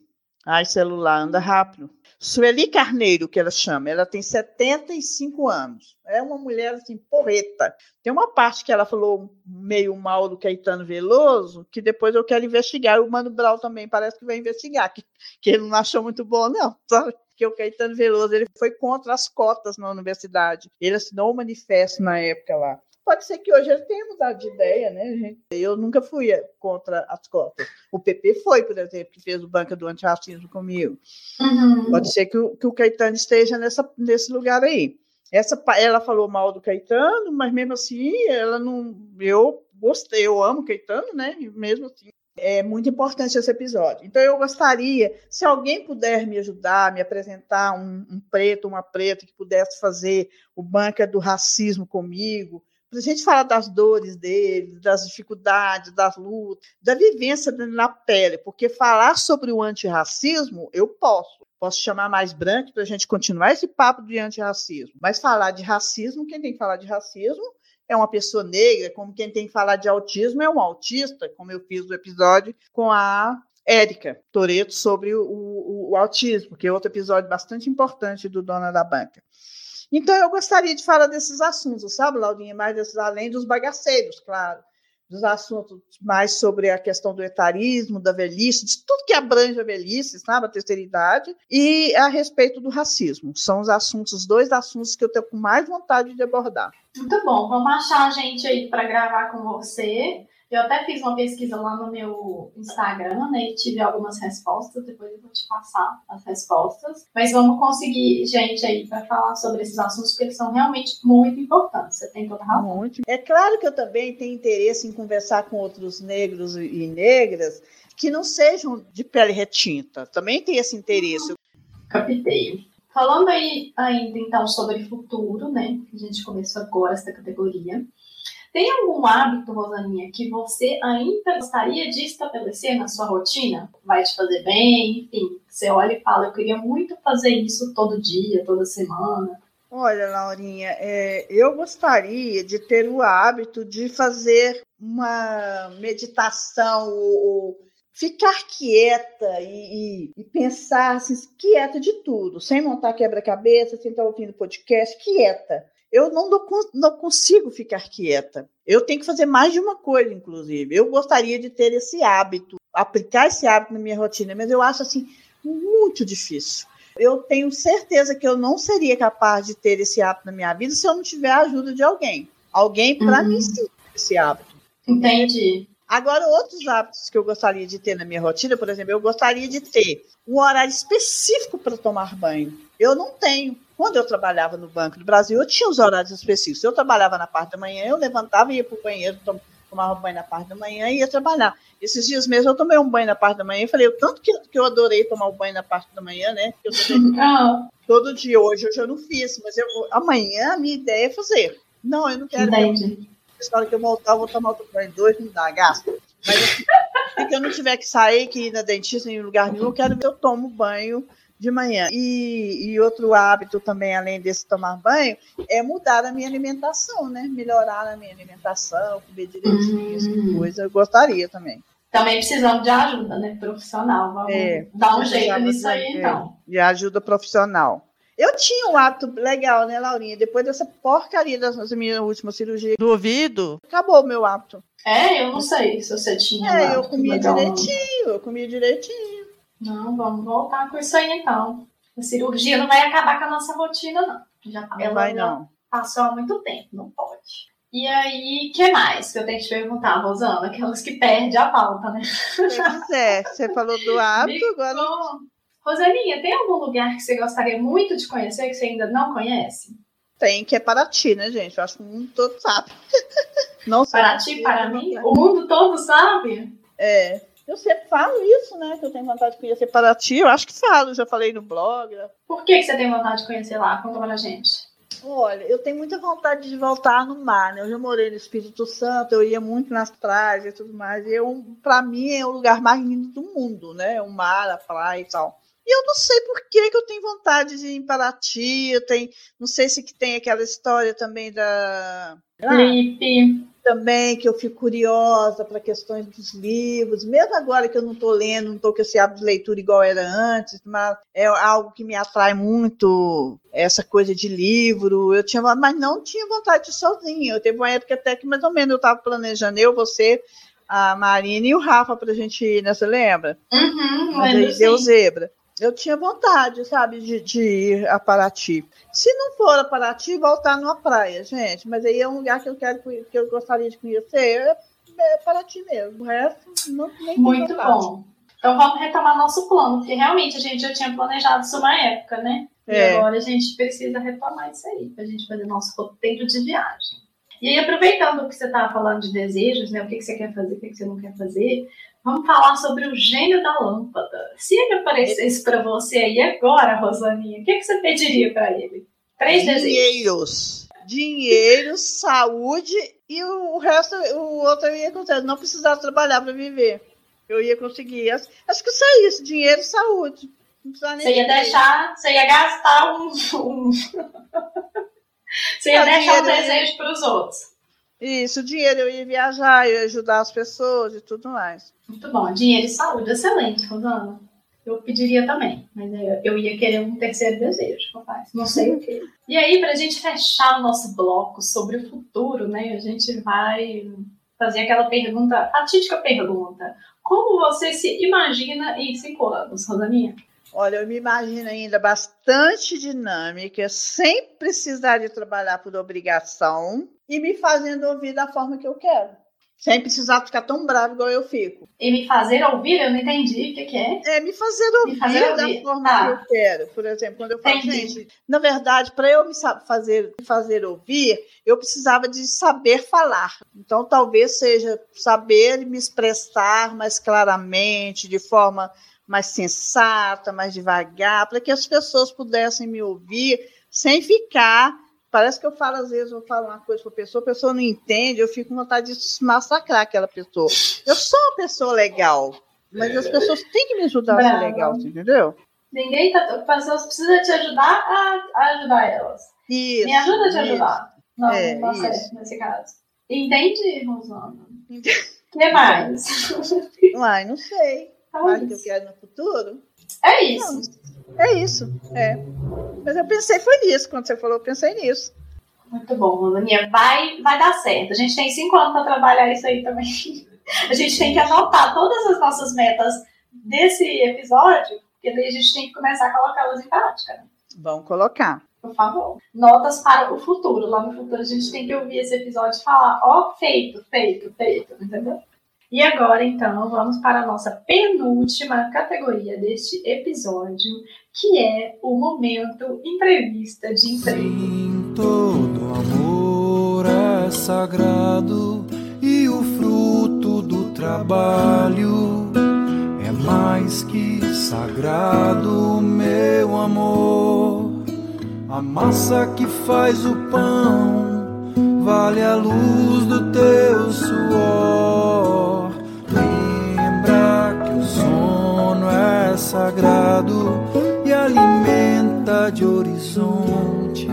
Ai, celular, anda rápido. Sueli Carneiro, que ela chama, ela tem 75 anos. É uma mulher assim, porreta. Tem uma parte que ela falou meio mal do Caetano Veloso, que depois eu quero investigar. O Mano Brau também parece que vai investigar, que, que ele não achou muito bom, não. Sabe? Porque o Caetano Veloso ele foi contra as cotas na universidade. Ele assinou um manifesto na época lá. Pode ser que hoje ele tenha mudado de ideia, né, gente? Eu nunca fui contra as cotas. O PP foi, por exemplo, que fez o banco do antirracismo comigo. Uhum. Pode ser que o, que o Caetano esteja nessa, nesse lugar aí. Essa, ela falou mal do Caetano, mas mesmo assim, ela não. Eu gostei, eu amo Caetano, né? E mesmo assim, é muito importante esse episódio. Então, eu gostaria, se alguém puder me ajudar, me apresentar um, um preto, uma preta que pudesse fazer o banca do racismo comigo, para a gente falar das dores dele, das dificuldades, das lutas, da vivência dele na pele, porque falar sobre o antirracismo eu posso. Posso chamar mais branco para a gente continuar esse papo de antirracismo. Mas falar de racismo, quem tem que falar de racismo é uma pessoa negra, como quem tem que falar de autismo é um autista, como eu fiz o episódio com a Érica Toreto sobre o, o, o, autismo, que é outro episódio bastante importante do Dona da Banca. Então, eu gostaria de falar desses assuntos, sabe, Laudinha? Mais desses, além dos bagaceiros, claro dos assuntos mais sobre a questão do etarismo, da velhice, de tudo que abrange a velhice, sabe, a terceira idade, e a respeito do racismo. São os assuntos, os dois assuntos que eu tenho com mais vontade de abordar. Muito bom, vamos achar a gente aí para gravar com você. Eu até fiz uma pesquisa lá no meu Instagram, né? E tive algumas respostas, depois eu vou te passar as respostas. Mas vamos conseguir gente aí para falar sobre esses assuntos, porque eles são realmente muito importantes. Você tem toda razão. Muito. É claro que eu também tenho interesse em conversar com outros negros e negras que não sejam de pele retinta. Também tem esse interesse. Captei. Falando aí ainda então sobre futuro, né? A gente começou agora essa categoria. Tem algum hábito, Rosaninha, que você ainda gostaria de estabelecer na sua rotina? Vai te fazer bem, enfim. Você olha e fala, eu queria muito fazer isso todo dia, toda semana. Olha, Laurinha, é, eu gostaria de ter o hábito de fazer uma meditação ou, ficar quieta e, e, e, pensar assim, quieta de tudo, sem montar quebra-cabeça, sem estar ouvindo podcast, quieta eu não, não consigo ficar quieta. Eu tenho que fazer mais de uma coisa, inclusive. Eu gostaria de ter esse hábito, aplicar esse hábito na minha rotina, mas eu acho assim muito difícil. Eu tenho certeza que eu não seria capaz de ter esse hábito na minha vida se eu não tiver a ajuda de alguém. Alguém para uhum. me ensinar esse hábito. Entendi. Agora, outros hábitos que eu gostaria de ter na minha rotina, por exemplo, eu gostaria de ter um horário específico para tomar banho. Eu não tenho. Quando eu trabalhava no Banco do Brasil, eu tinha os horários específicos. Eu trabalhava na parte da manhã, eu levantava e ia para o banheiro, tomava banho na parte da manhã e ia trabalhar. Esses dias mesmo eu tomei um banho na parte da manhã e falei, o tanto que, que eu adorei tomar o um banho na parte da manhã, né? Eu ah. todo dia, hoje eu já não fiz, mas eu, amanhã a minha ideia é fazer. Não, eu não quero. Entendi. Na hora que eu voltar, eu vou tomar outro banho dois, não dá gasto. Mas assim, se eu não tiver que sair, que ir na dentista em lugar nenhum, eu quero ver eu tomo banho de manhã. E, e, outro hábito também, além desse tomar banho, é mudar a minha alimentação, né? Melhorar a minha alimentação, comer direitinho, hum. coisa. Eu gostaria também. Também precisamos de ajuda, né? Profissional. Vamos é, dar um jeito nisso aí, é, então. De ajuda profissional. Eu tinha um hábito legal, né, Laurinha? Depois dessa porcaria da minha última cirurgia do ouvido, acabou o meu hábito. É, eu não sei se você tinha. É, eu comia legal, direitinho, eu comia direitinho. Não, vamos voltar com isso aí então. A cirurgia não vai acabar com a nossa rotina, não. Já tá, não vai, não. Passou há muito tempo, não pode. E aí, o que mais que eu tenho que te perguntar, Rosana? Aquelas que perde a pauta, né? Pois é, você falou do hábito, agora. Rosaninha, tem algum lugar que você gostaria muito de conhecer que você ainda não conhece? Tem, que é Paraty, né, gente? Eu acho que o mundo todo sabe. Não Paraty, para mim? O mundo todo sabe? É. Eu sempre falo isso, né? Que eu tenho vontade de conhecer Paraty. Eu acho que falo, já falei no blog. Por que, que você tem vontade de conhecer lá? Conta pra gente. Olha, eu tenho muita vontade de voltar no mar, né? Eu já morei no Espírito Santo, eu ia muito nas praias e tudo mais. E eu, pra mim é o lugar mais lindo do mundo, né? O mar, a praia e tal. E eu não sei por que, que eu tenho vontade de ir em Paraty. Eu tenho, não sei se que tem aquela história também da. Felipe também que eu fico curiosa para questões dos livros, mesmo agora que eu não estou lendo, não estou com esse hábito de leitura igual era antes, mas é algo que me atrai muito, essa coisa de livro. Eu tinha, mas não tinha vontade de ir sozinha. Eu teve uma época até que mais ou menos eu estava planejando eu, você, a Marina e o Rafa para a gente ir, né? Você lembra? Uhum, mas aí deu zebra eu tinha vontade, sabe, de, de, ir a Paraty. Se não for a Paraty, voltar numa praia, gente. Mas aí é um lugar que eu quero que eu gostaria de conhecer, é, é Paraty mesmo. O resto, não nem Muito bom. Então vamos retomar nosso plano, porque realmente a gente já tinha planejado isso uma época, né? E é. agora a gente precisa retomar isso aí, para a gente fazer nosso roteiro de viagem. E aí, aproveitando que você estava falando de desejos, né? O que, que você quer fazer, o que, que você não quer fazer, vamos falar sobre o gênio da lâmpada. Se ele aparecesse para você aí agora, Rosaninha, o que, que você pediria para ele? Três desejos. Dinheiros. Dinheiro, saúde e o resto, o outro eu ia acontecer. Não precisar trabalhar para viver. Eu ia conseguir. Acho, acho que só isso: dinheiro e saúde. Não precisava nem Você ia dinheiro. deixar, você ia gastar um. um- você ia deixar um eu ia- desejo para os outros. Isso, dinheiro eu ia viajar, eu ia ajudar as pessoas e tudo mais. Muito bom. Dinheiro e saúde, excelente, Rosana. Eu pediria também, mas eu, eu ia querer um terceiro desejo, rapaz. Não sei o quê. E aí, para a gente fechar o nosso bloco sobre o futuro, né? A gente vai fazer aquela pergunta, a típica pergunta. Como você se imagina em cinco anos, Rosaninha? Olha, eu me imagino ainda bastante dinâmica, sem precisar de trabalhar por obrigação e me fazendo ouvir da forma que eu quero. Sem precisar ficar tão bravo igual eu fico. E me fazer ouvir, eu não entendi o que, que é. É, me fazer ouvir, fazer ouvir, da forma tá. que eu quero. Por exemplo, quando eu falo, Entendi. gente, na verdade, para eu me fazer, me fazer ouvir, eu precisava de saber falar. Então, talvez seja saber me expressar mais claramente, de forma mais sensata, mais devagar, para que as pessoas pudessem me ouvir sem ficar. Parece que eu falo, às vezes, eu falo uma coisa para a pessoa, a pessoa não entende, eu fico com vontade de massacrar aquela pessoa. Eu sou uma pessoa legal, mas as pessoas têm que me ajudar a ser legal, entendeu? Ninguém tá. As pessoas precisam te ajudar a, a ajudar elas. Isso. Me ajuda a te isso. ajudar. Não, É, não sei, isso. nesse caso. Entendi, Rosana. O que mais? Uai, não sei. Mas que eu quero no futuro? É isso. É isso, é. Mas eu pensei, foi nisso. Quando você falou, eu pensei nisso. Muito bom, Rosaninha. Vai, vai dar certo. A gente tem cinco anos para trabalhar isso aí também. A gente tem que anotar todas as nossas metas desse episódio, porque daí a gente tem que começar a colocá-las em prática. Vamos colocar. Por favor. Notas para o futuro. Lá no futuro a gente tem que ouvir esse episódio e falar, ó, feito, feito, feito, entendeu? E agora, então, vamos para a nossa penúltima categoria deste episódio, que é o momento entrevista de emprego. Todo amor é sagrado e o fruto do trabalho é mais que sagrado, meu amor. A massa que faz o pão vale a luz do teu suor. Sagrado e alimenta de horizontes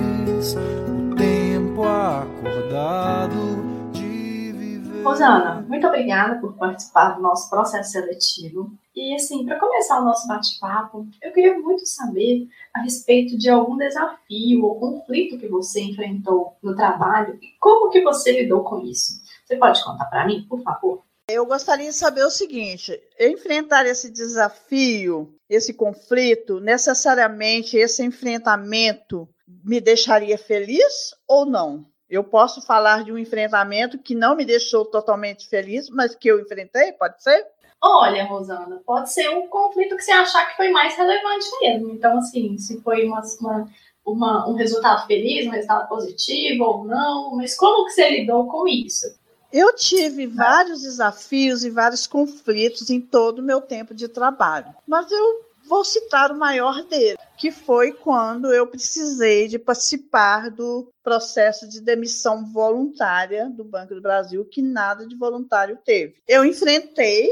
o tempo acordado de viver. Rosana, muito obrigada por participar do nosso processo seletivo. E assim, para começar o nosso bate-papo, eu queria muito saber a respeito de algum desafio ou conflito que você enfrentou no trabalho e como que você lidou com isso. Você pode contar para mim, por favor? Eu gostaria de saber o seguinte: enfrentar esse desafio, esse conflito, necessariamente esse enfrentamento me deixaria feliz ou não? Eu posso falar de um enfrentamento que não me deixou totalmente feliz, mas que eu enfrentei, pode ser? Olha, Rosana, pode ser um conflito que você achar que foi mais relevante mesmo. Então, assim, se foi uma, uma, uma- um resultado feliz, um resultado positivo ou não, mas como que você lidou com isso? Eu tive vários desafios e vários conflitos em todo o meu tempo de trabalho, mas eu vou citar o maior dele, que foi quando eu precisei de participar do processo de demissão voluntária do Banco do Brasil, que nada de voluntário teve. Eu enfrentei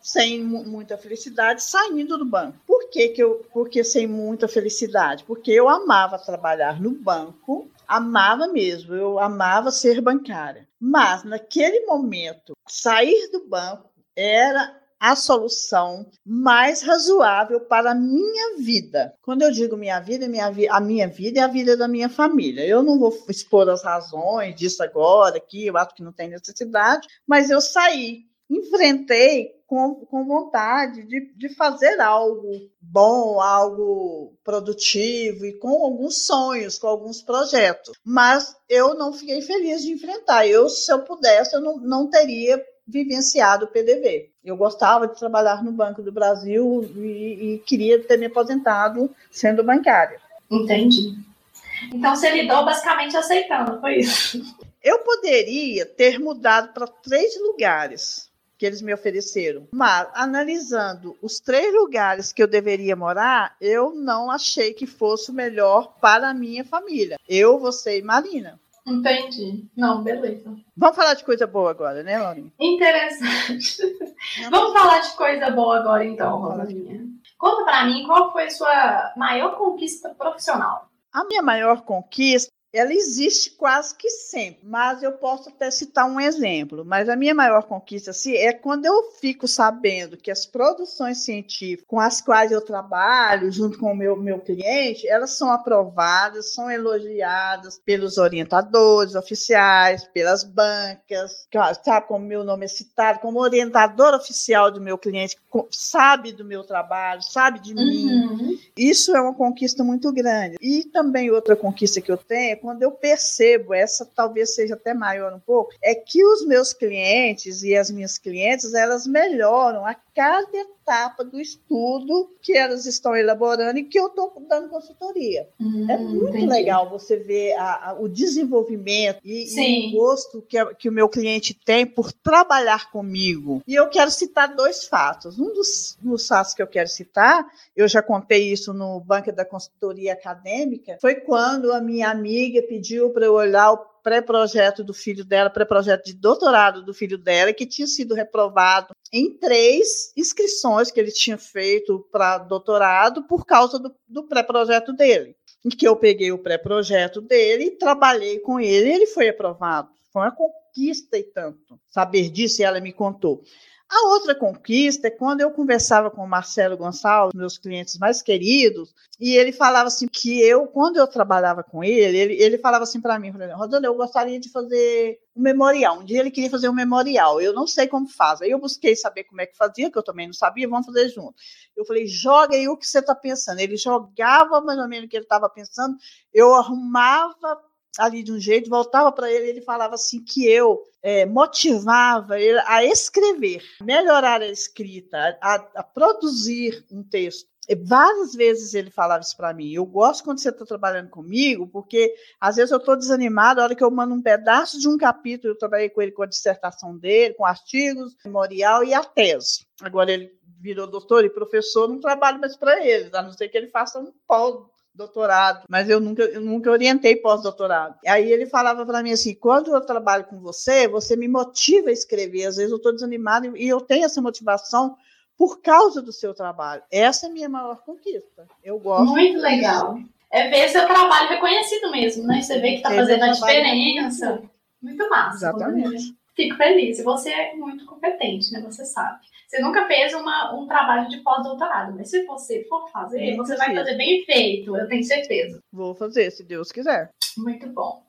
sem mu- muita felicidade saindo do banco. Por que, que eu, porque sem muita felicidade? Porque eu amava trabalhar no banco, amava mesmo, eu amava ser bancária. Mas naquele momento, sair do banco era a solução mais razoável para a minha vida. Quando eu digo minha vida, minha vi a minha vida é a vida da minha família. Eu não vou expor as razões disso agora, aqui, eu acho que não tem necessidade, mas eu saí, enfrentei com, com vontade de, de fazer algo bom, algo produtivo e com alguns sonhos, com alguns projetos. Mas eu não fiquei feliz de enfrentar. Eu, se eu pudesse, eu não, não teria vivenciado o PDV. Eu gostava de trabalhar no Banco do Brasil e, e queria ter me aposentado sendo bancária. Entendi. Então você lidou basicamente aceitando, foi isso? Eu poderia ter mudado para três lugares que eles me ofereceram, mas analisando os três lugares que eu deveria morar, eu não achei que fosse o melhor para a minha família. Eu, você e Marina. Entendi. Não, beleza. Vamos falar de coisa boa agora, né, Laurinha? Interessante. Vamos falar de coisa boa agora, então, Rosalinha. Conta pra mim qual foi a sua maior conquista profissional. A minha maior conquista, ela existe quase que sempre, mas eu posso até citar um exemplo. Mas a minha maior conquista assim, é quando eu fico sabendo que as produções científicas com as quais eu trabalho, junto com o meu, meu cliente, elas são aprovadas, são elogiadas pelos orientadores oficiais, pelas bancas, sabe como meu nome é citado, como orientador oficial do meu cliente, sabe do meu trabalho, sabe de mim. Uhum. Isso é uma conquista muito grande. E também outra conquista que eu tenho é quando eu percebo, essa talvez seja até maior um pouco, é que os meus clientes e as minhas clientes, elas melhoram a cada etapa do estudo que elas estão elaborando e que eu estou dando consultoria. Hum, é muito entendi. legal você ver a- a- o desenvolvimento e, e o gosto que, que o meu cliente tem por trabalhar comigo. E eu quero citar dois fatos. Um dos, dos fatos que eu quero citar, eu já contei isso no Banco da Consultoria Acadêmica, foi quando a minha amiga pediu para eu olhar o pré-projeto do filho dela, pré-projeto de doutorado do filho dela, que tinha sido reprovado em três inscrições que ele tinha feito para doutorado por causa do, do pré-projeto dele. Em que eu peguei o pré-projeto dele trabalhei com ele, e ele foi aprovado. Foi uma conquista e tanto. Saber disso, ela me contou. A outra conquista é quando eu conversava com o Marcelo Gonçalves, meus clientes mais queridos, e ele falava assim que eu, quando eu trabalhava com ele, ele, ele falava assim para mim, Rosana, eu gostaria de fazer um memorial. Um dia ele queria fazer um memorial, eu não sei como faz. Aí eu busquei saber como é que fazia, que eu também não sabia, vamos fazer junto. Eu falei, joga aí o que você está pensando. Ele jogava mais ou menos o que ele estava pensando, eu arrumava ali de um jeito, voltava para ele, ele falava assim que eu é, motivava ele a escrever, melhorar a escrita, a, a produzir um texto. E várias vezes ele falava isso para mim. Eu gosto quando você está trabalhando comigo, porque às vezes eu estou desanimada, a hora que eu mando um pedaço de um capítulo, eu trabalhei com ele com a dissertação dele, com artigos, memorial e a tese. Agora ele virou doutor e professor, não trabalho mais para ele, a não ser que ele faça um pós doutorado, mas eu nunca, eu nunca orientei pós-doutorado. Aí ele falava para mim assim: quando eu trabalho com você, você me motiva a escrever. Às vezes eu estou desanimado e eu tenho essa motivação por causa do seu trabalho. Essa é a minha maior conquista. Eu gosto. Muito legal. É ver seu trabalho reconhecido mesmo, né? Você vê que está É, fazendo a diferença. Muito massa. Exatamente. Fico feliz. E você é muito competente, né? Você sabe. Você nunca fez uma, um trabalho de pós-doutorado, mas se você for fazer, você vai fazer bem feito, eu tenho certeza. Vou fazer, se Deus quiser. Muito bom.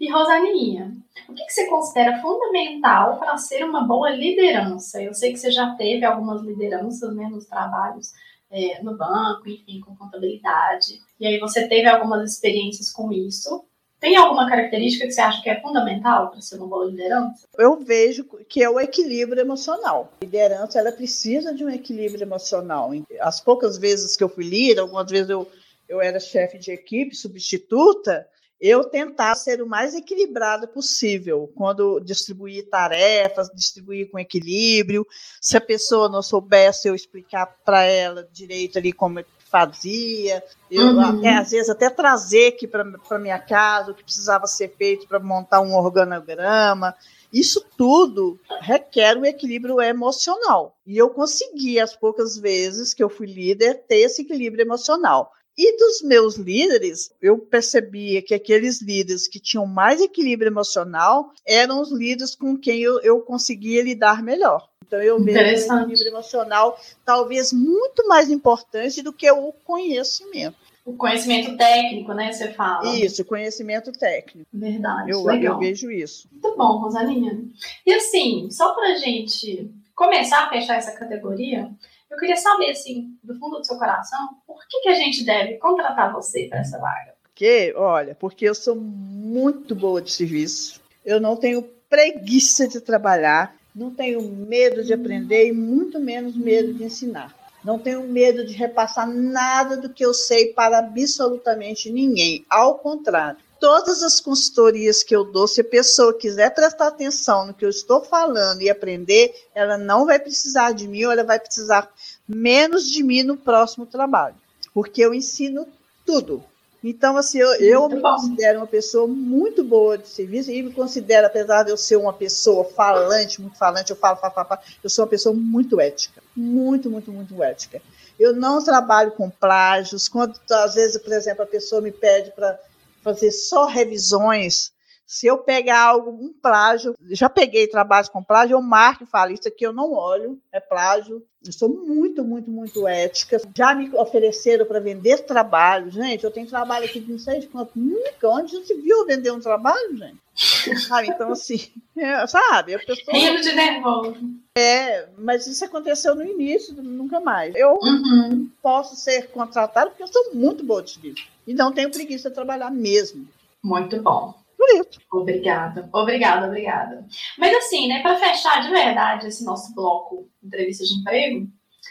E Rosaninha, o que, que você considera fundamental para ser uma boa liderança? Eu sei que você já teve algumas lideranças né, nos trabalhos é, no banco, enfim, com contabilidade. E aí você teve algumas experiências com isso. Tem alguma característica que você acha que é fundamental para ser uma boa liderança? Eu vejo que é o equilíbrio emocional. Liderança ela precisa de um equilíbrio emocional. As poucas vezes que eu fui líder, algumas vezes eu, eu era chefe de equipe, substituta, eu tentava ser o mais equilibrada possível quando distribuir tarefas, distribuir com equilíbrio. Se a pessoa não soubesse, eu explicar para ela direito ali como fazia. Eu, Uhum. até, às vezes, até trazer aqui para minha casa o que precisava ser feito para montar um organograma. Isso tudo requer um equilíbrio emocional. E eu consegui, as poucas vezes que eu fui líder, ter esse equilíbrio emocional. E dos meus líderes, eu percebia que aqueles líderes que tinham mais equilíbrio emocional eram os líderes com quem eu, eu conseguia lidar melhor. Então, eu vejo o equilíbrio emocional talvez muito mais importante do que o conhecimento. O conhecimento técnico, né? Você fala. Isso, conhecimento técnico. Verdade. Eu, legal. eu vejo isso. Muito bom, Rosalinha. E assim, só pra gente começar a fechar essa categoria, eu queria saber, assim, do fundo do seu coração, por que, que a gente deve contratar você para essa vaga? Porque, olha, porque eu sou muito boa de serviço, eu não tenho preguiça de trabalhar, não tenho medo de aprender e muito menos medo de ensinar. Não tenho medo de repassar nada do que eu sei para absolutamente ninguém. Ao contrário, todas as consultorias que eu dou, se a pessoa quiser prestar atenção no que eu estou falando e aprender, ela não vai precisar de mim, ou ela vai precisar menos de mim no próximo trabalho, porque eu ensino tudo. Então, assim, eu, eu me considero uma pessoa muito boa de serviço e me considero, apesar de eu ser uma pessoa falante, muito falante, eu falo, falo, falo, falo eu sou uma pessoa muito ética. Muito, muito, muito ética. Eu não trabalho com plágios. Quando, às vezes, por exemplo, a pessoa me pede para fazer só revisões, se eu pegar algo, um plágio, já peguei trabalhos com plágio, eu marco e falo, isso aqui eu não olho, é plágio. Eu sou muito, muito, muito ética. Já me ofereceram para vender trabalho. Gente, eu tenho trabalho aqui de não sei de quanto. Nunca. Onde já se viu vender um trabalho, gente? Sabe? Então, assim, é, sabe? A pessoa... Rindo de nervoso. É, mas isso aconteceu no início, nunca mais. Eu Uhum. posso ser contratada porque eu sou muito boa de serviço. E não tenho preguiça de trabalhar mesmo. Muito bom. Por isso. Obrigada, obrigada, obrigada. Mas assim, né, para fechar de verdade esse nosso bloco de entrevista de emprego,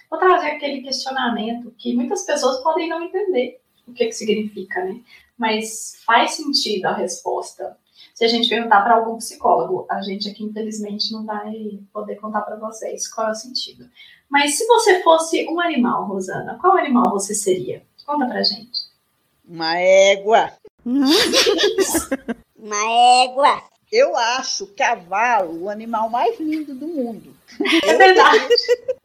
vou trazer aquele questionamento que muitas pessoas podem não entender o que, que significa, né? Mas faz sentido a resposta. Se a gente perguntar para algum psicólogo, a gente aqui infelizmente não vai poder contar para vocês qual é o sentido. Mas se você fosse um animal, Rosana, qual animal você seria? Conta pra gente. Uma égua. Uma égua. Eu acho cavalo o animal mais lindo do mundo. É verdade.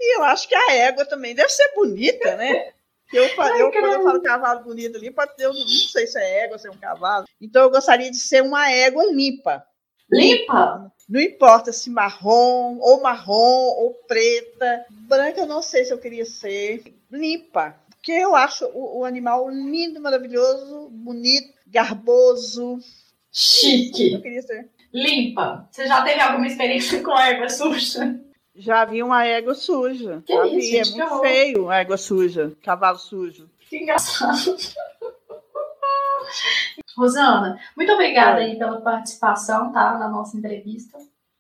E eu acho que a égua também deve ser bonita, né? Eu, fa- Ai, eu, quando eu falo cavalo bonito ali, pode ser, eu não sei se é égua, se é um cavalo. Então eu gostaria de ser uma égua limpa. Limpa? Não importa se marrom, ou marrom, ou preta. Branca eu não sei se eu queria ser. Limpa. Porque eu acho o, o animal lindo, maravilhoso, bonito, garboso. Eu Chique. queria ser. Limpa. Você já teve alguma experiência com erva suja? Já vi uma égua suja. Que Já isso, vi. gente, é muito feio a égua suja, cavalo sujo. Que engraçado. Rosana, muito obrigada aí pela participação, tá? Na nossa entrevista.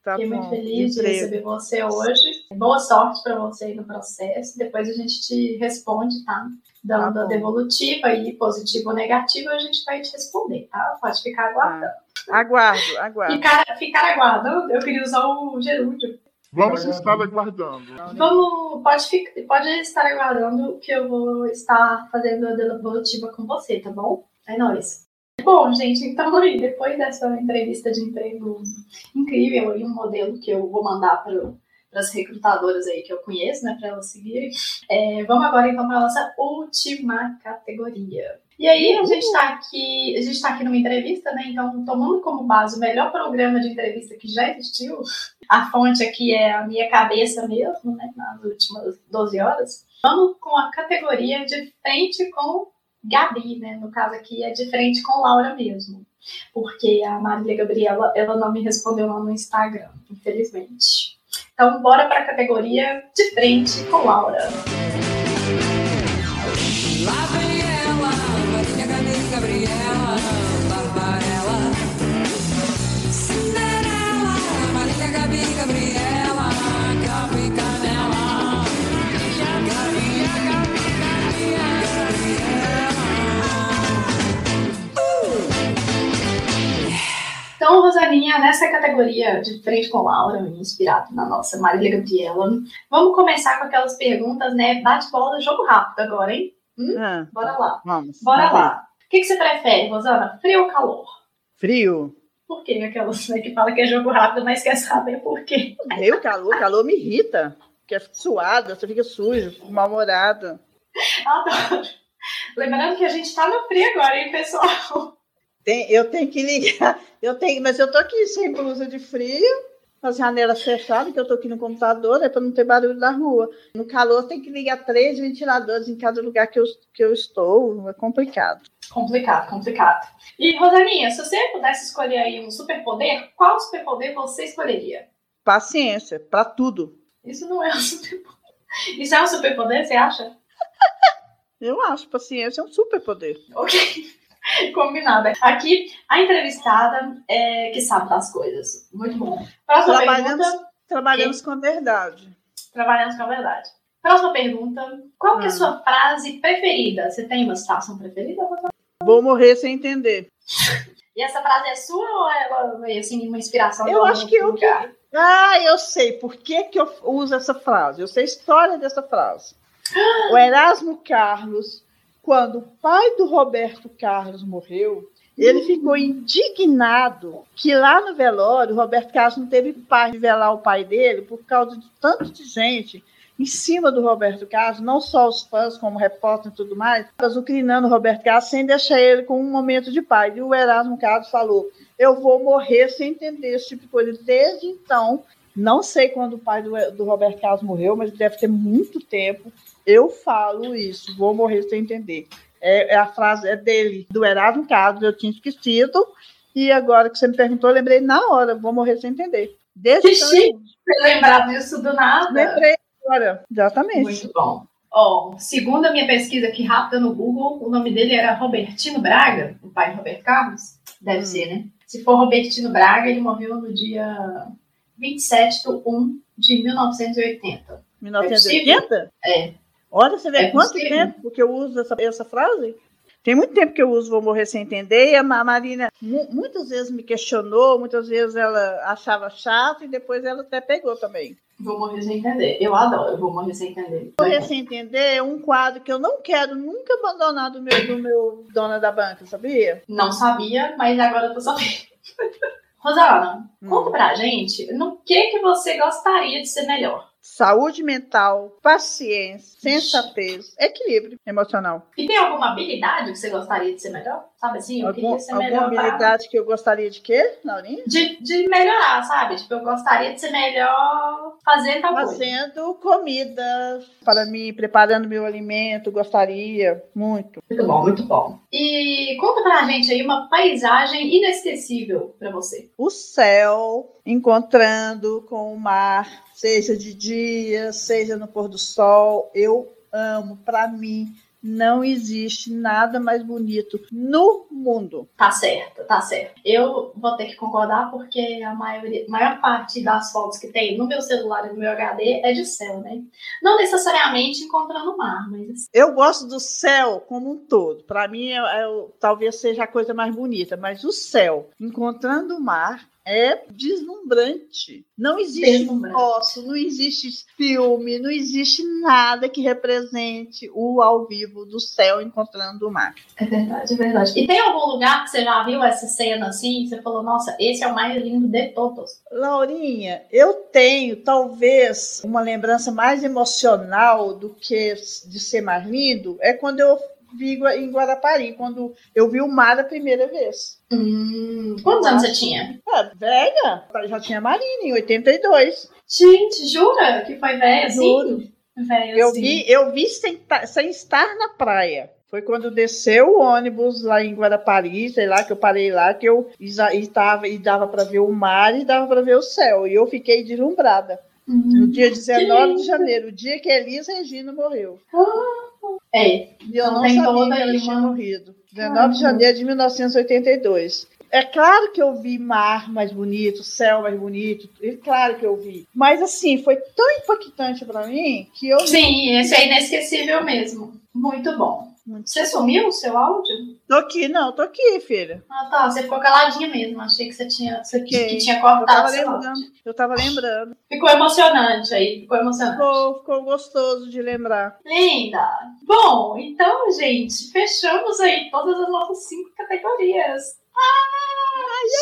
Tá Fiquei bom. muito feliz de receber você hoje. Boa sorte para você aí no processo. Depois a gente te responde, tá? Dando Tá a devolutiva aí, positivo ou negativo, a gente vai te responder, tá? Pode ficar aguardando. Aguardo, aguardo. Ficar, ficar aguardando, eu queria usar o gerúndio. Vamos estar aguardando. Vamos, pode, ficar, pode estar aguardando que eu vou estar fazendo a devolutiva com você, tá bom? É nóis. Bom, gente, então depois dessa entrevista de emprego incrível aí, um modelo que eu vou mandar para as recrutadoras aí que eu conheço, né, para elas seguirem, é, vamos agora então para a nossa última categoria. E aí a gente está aqui, a gente está aqui numa entrevista, né? Então, tomando como base o melhor programa de entrevista que já existiu, a fonte aqui é a minha cabeça mesmo, né? Nas últimas 12 horas. Vamos com a categoria de frente com Gabi, né? No caso aqui é de frente com Laura mesmo. Porque a Marília Gabriela, ela não me respondeu lá no Instagram, infelizmente. Então, bora para a categoria de frente com Laura. Então, Rosaninha, nessa categoria de frente com Laura, inspirado na nossa Marília Gabriela, vamos começar com aquelas perguntas, né? Bate-bola, jogo rápido agora, hein? Hum? Ah, Bora lá. vamos. Bora vamos lá. O que, que você prefere, Rosana? Frio ou calor? Frio. Por que aquelas né, que fala que é jogo rápido, mas quer saber por quê? Aí o calor, calor me irrita. Porque é suada, você fica sujo, mal-humorada. Adoro. Lembrando que a gente tá no frio agora, hein, pessoal? Tem, eu tenho que ligar. Eu tenho, mas eu tô aqui sem blusa de frio, as janelas fechadas, que eu tô aqui no computador, é para não ter barulho na rua. No calor tem que ligar três ventiladores em cada lugar que eu, que eu estou. É complicado. Complicado, complicado. E, Rosaninha, se você pudesse escolher aí um superpoder, qual superpoder você escolheria? Paciência, para tudo. Isso não é um superpoder. Isso é um superpoder, você acha? Eu acho, paciência é um superpoder. Ok. Combinado. Aqui, a entrevistada é, que sabe das coisas. Muito bom. Próxima Trabalhamos, pergunta. trabalhamos com a verdade. Trabalhamos com a verdade. Próxima pergunta. Qual que é a Ah. sua frase preferida? Você tem uma citação preferida? Vou morrer sem entender. E essa frase é sua ou ela veio assim, uma inspiração Eu acho que eu lugar? Ah, eu sei por que, que eu uso essa frase. Eu sei a história dessa frase. O Erasmo Carlos, quando o pai do Roberto Carlos morreu, ele ficou indignado que lá no velório o Roberto Carlos não teve paz de velar o pai dele por causa de tanto de gente em cima do Roberto Carlos, não só os fãs, como repórter e tudo mais, azucrinando o Roberto Carlos sem deixar ele com um momento de paz. E o Erasmo Carlos falou: Eu vou morrer sem entender esse tipo de coisa. Desde então, não sei quando o pai do, do Roberto Carlos morreu, mas deve ter muito tempo. Eu falo isso, vou morrer sem entender. É, é a frase é dele, do Erasmo Carlos, eu tinha esquecido. E agora que você me perguntou, eu lembrei na hora, vou morrer sem entender. Desde Que então, chique lembrar disso do nada. lembrei agora, exatamente. Muito bom. Ó, segundo a minha pesquisa aqui rápida no Google, o nome dele era Robertino Braga, o pai de Roberto Carlos. Deve Hum. ser, né? Se for Robertino Braga, ele morreu no dia 27 de 1 de 1980. 1980? É. Olha, você vê É quanto possível. tempo que eu uso essa, essa frase? Tem muito tempo que eu uso Vou Morrer Sem Entender, e a Ma- Marina mu- muitas vezes me questionou, muitas vezes ela achava chato, e depois ela até pegou também. Vou morrer sem entender. Eu adoro, eu vou morrer sem entender. Morrer Sem Entender é um quadro que eu não quero nunca abandonar do meu, do meu dona da banca, sabia? Não sabia, mas agora eu tô sabendo. Rosana, Hum. conta pra gente no que, que você gostaria de ser melhor. Saúde mental, paciência, sensatez, equilíbrio emocional. E tem alguma habilidade que você gostaria de ser melhor? Sabe assim, eu Algum, queria ser alguma melhor pra- habilidade que eu gostaria de quê, Laurinha? de, de melhorar, sabe? Tipo, eu gostaria de ser melhor fazendo tal coisa. Fazendo comida para mim, preparando meu alimento, gostaria muito. Muito bom, muito bom. E conta pra gente aí uma paisagem inesquecível pra você. O céu encontrando com o mar, seja de dia, seja no pôr do sol, eu amo. Para mim, não existe nada mais bonito no mundo. Tá certo, tá certo. Eu vou ter que concordar porque a maioria, maior parte das fotos que tem no meu celular e no meu HD é de céu, né? Não necessariamente encontrando o mar, mas assim, Eu gosto do céu como um todo. Para mim, é, é talvez seja a coisa mais bonita, mas o céu encontrando o mar é deslumbrante. Não existe foto, não existe filme, não existe nada que represente o ao vivo do céu encontrando o mar. é verdade, é verdade. E tem algum lugar que você já viu essa cena assim? Você falou, nossa, esse é o mais lindo de todos. Laurinha, eu tenho talvez uma lembrança mais emocional do que de ser mais lindo, é quando eu vi em Guarapari, quando eu vi o mar a primeira vez. Hum, quantos anos você tinha? É, velha, já tinha Marina em 82. Gente, jura que foi velho assim? Juro. Eu assim. vi, eu vi sem, sem estar na praia. Foi quando desceu o ônibus lá em Guarapari, sei lá, que eu parei lá, que eu estava e dava para ver o mar e dava para ver o céu. E eu fiquei deslumbrada. No dia 19 de janeiro, o dia que Elis Regina morreu. É, E eu Então não tem sabia que aí tinha morrido. 19 de janeiro de 1982. É claro que eu vi mar mais bonito, céu mais bonito, é claro que eu vi. Mas assim, foi tão impactante para mim que eu Sim, esse é inesquecível mesmo. Muito bom. Você sumiu o seu áudio? Tô aqui, não, tô aqui, filha. Ah, tá. Você ficou caladinha mesmo. Achei que você tinha, você que tinha Eu cortado tava seu áudio. lembrando. Eu tava lembrando. Ficou emocionante aí. Ficou emocionante. Ficou, ficou gostoso de lembrar. Linda! Bom, então, gente, fechamos aí todas as nossas cinco categorias.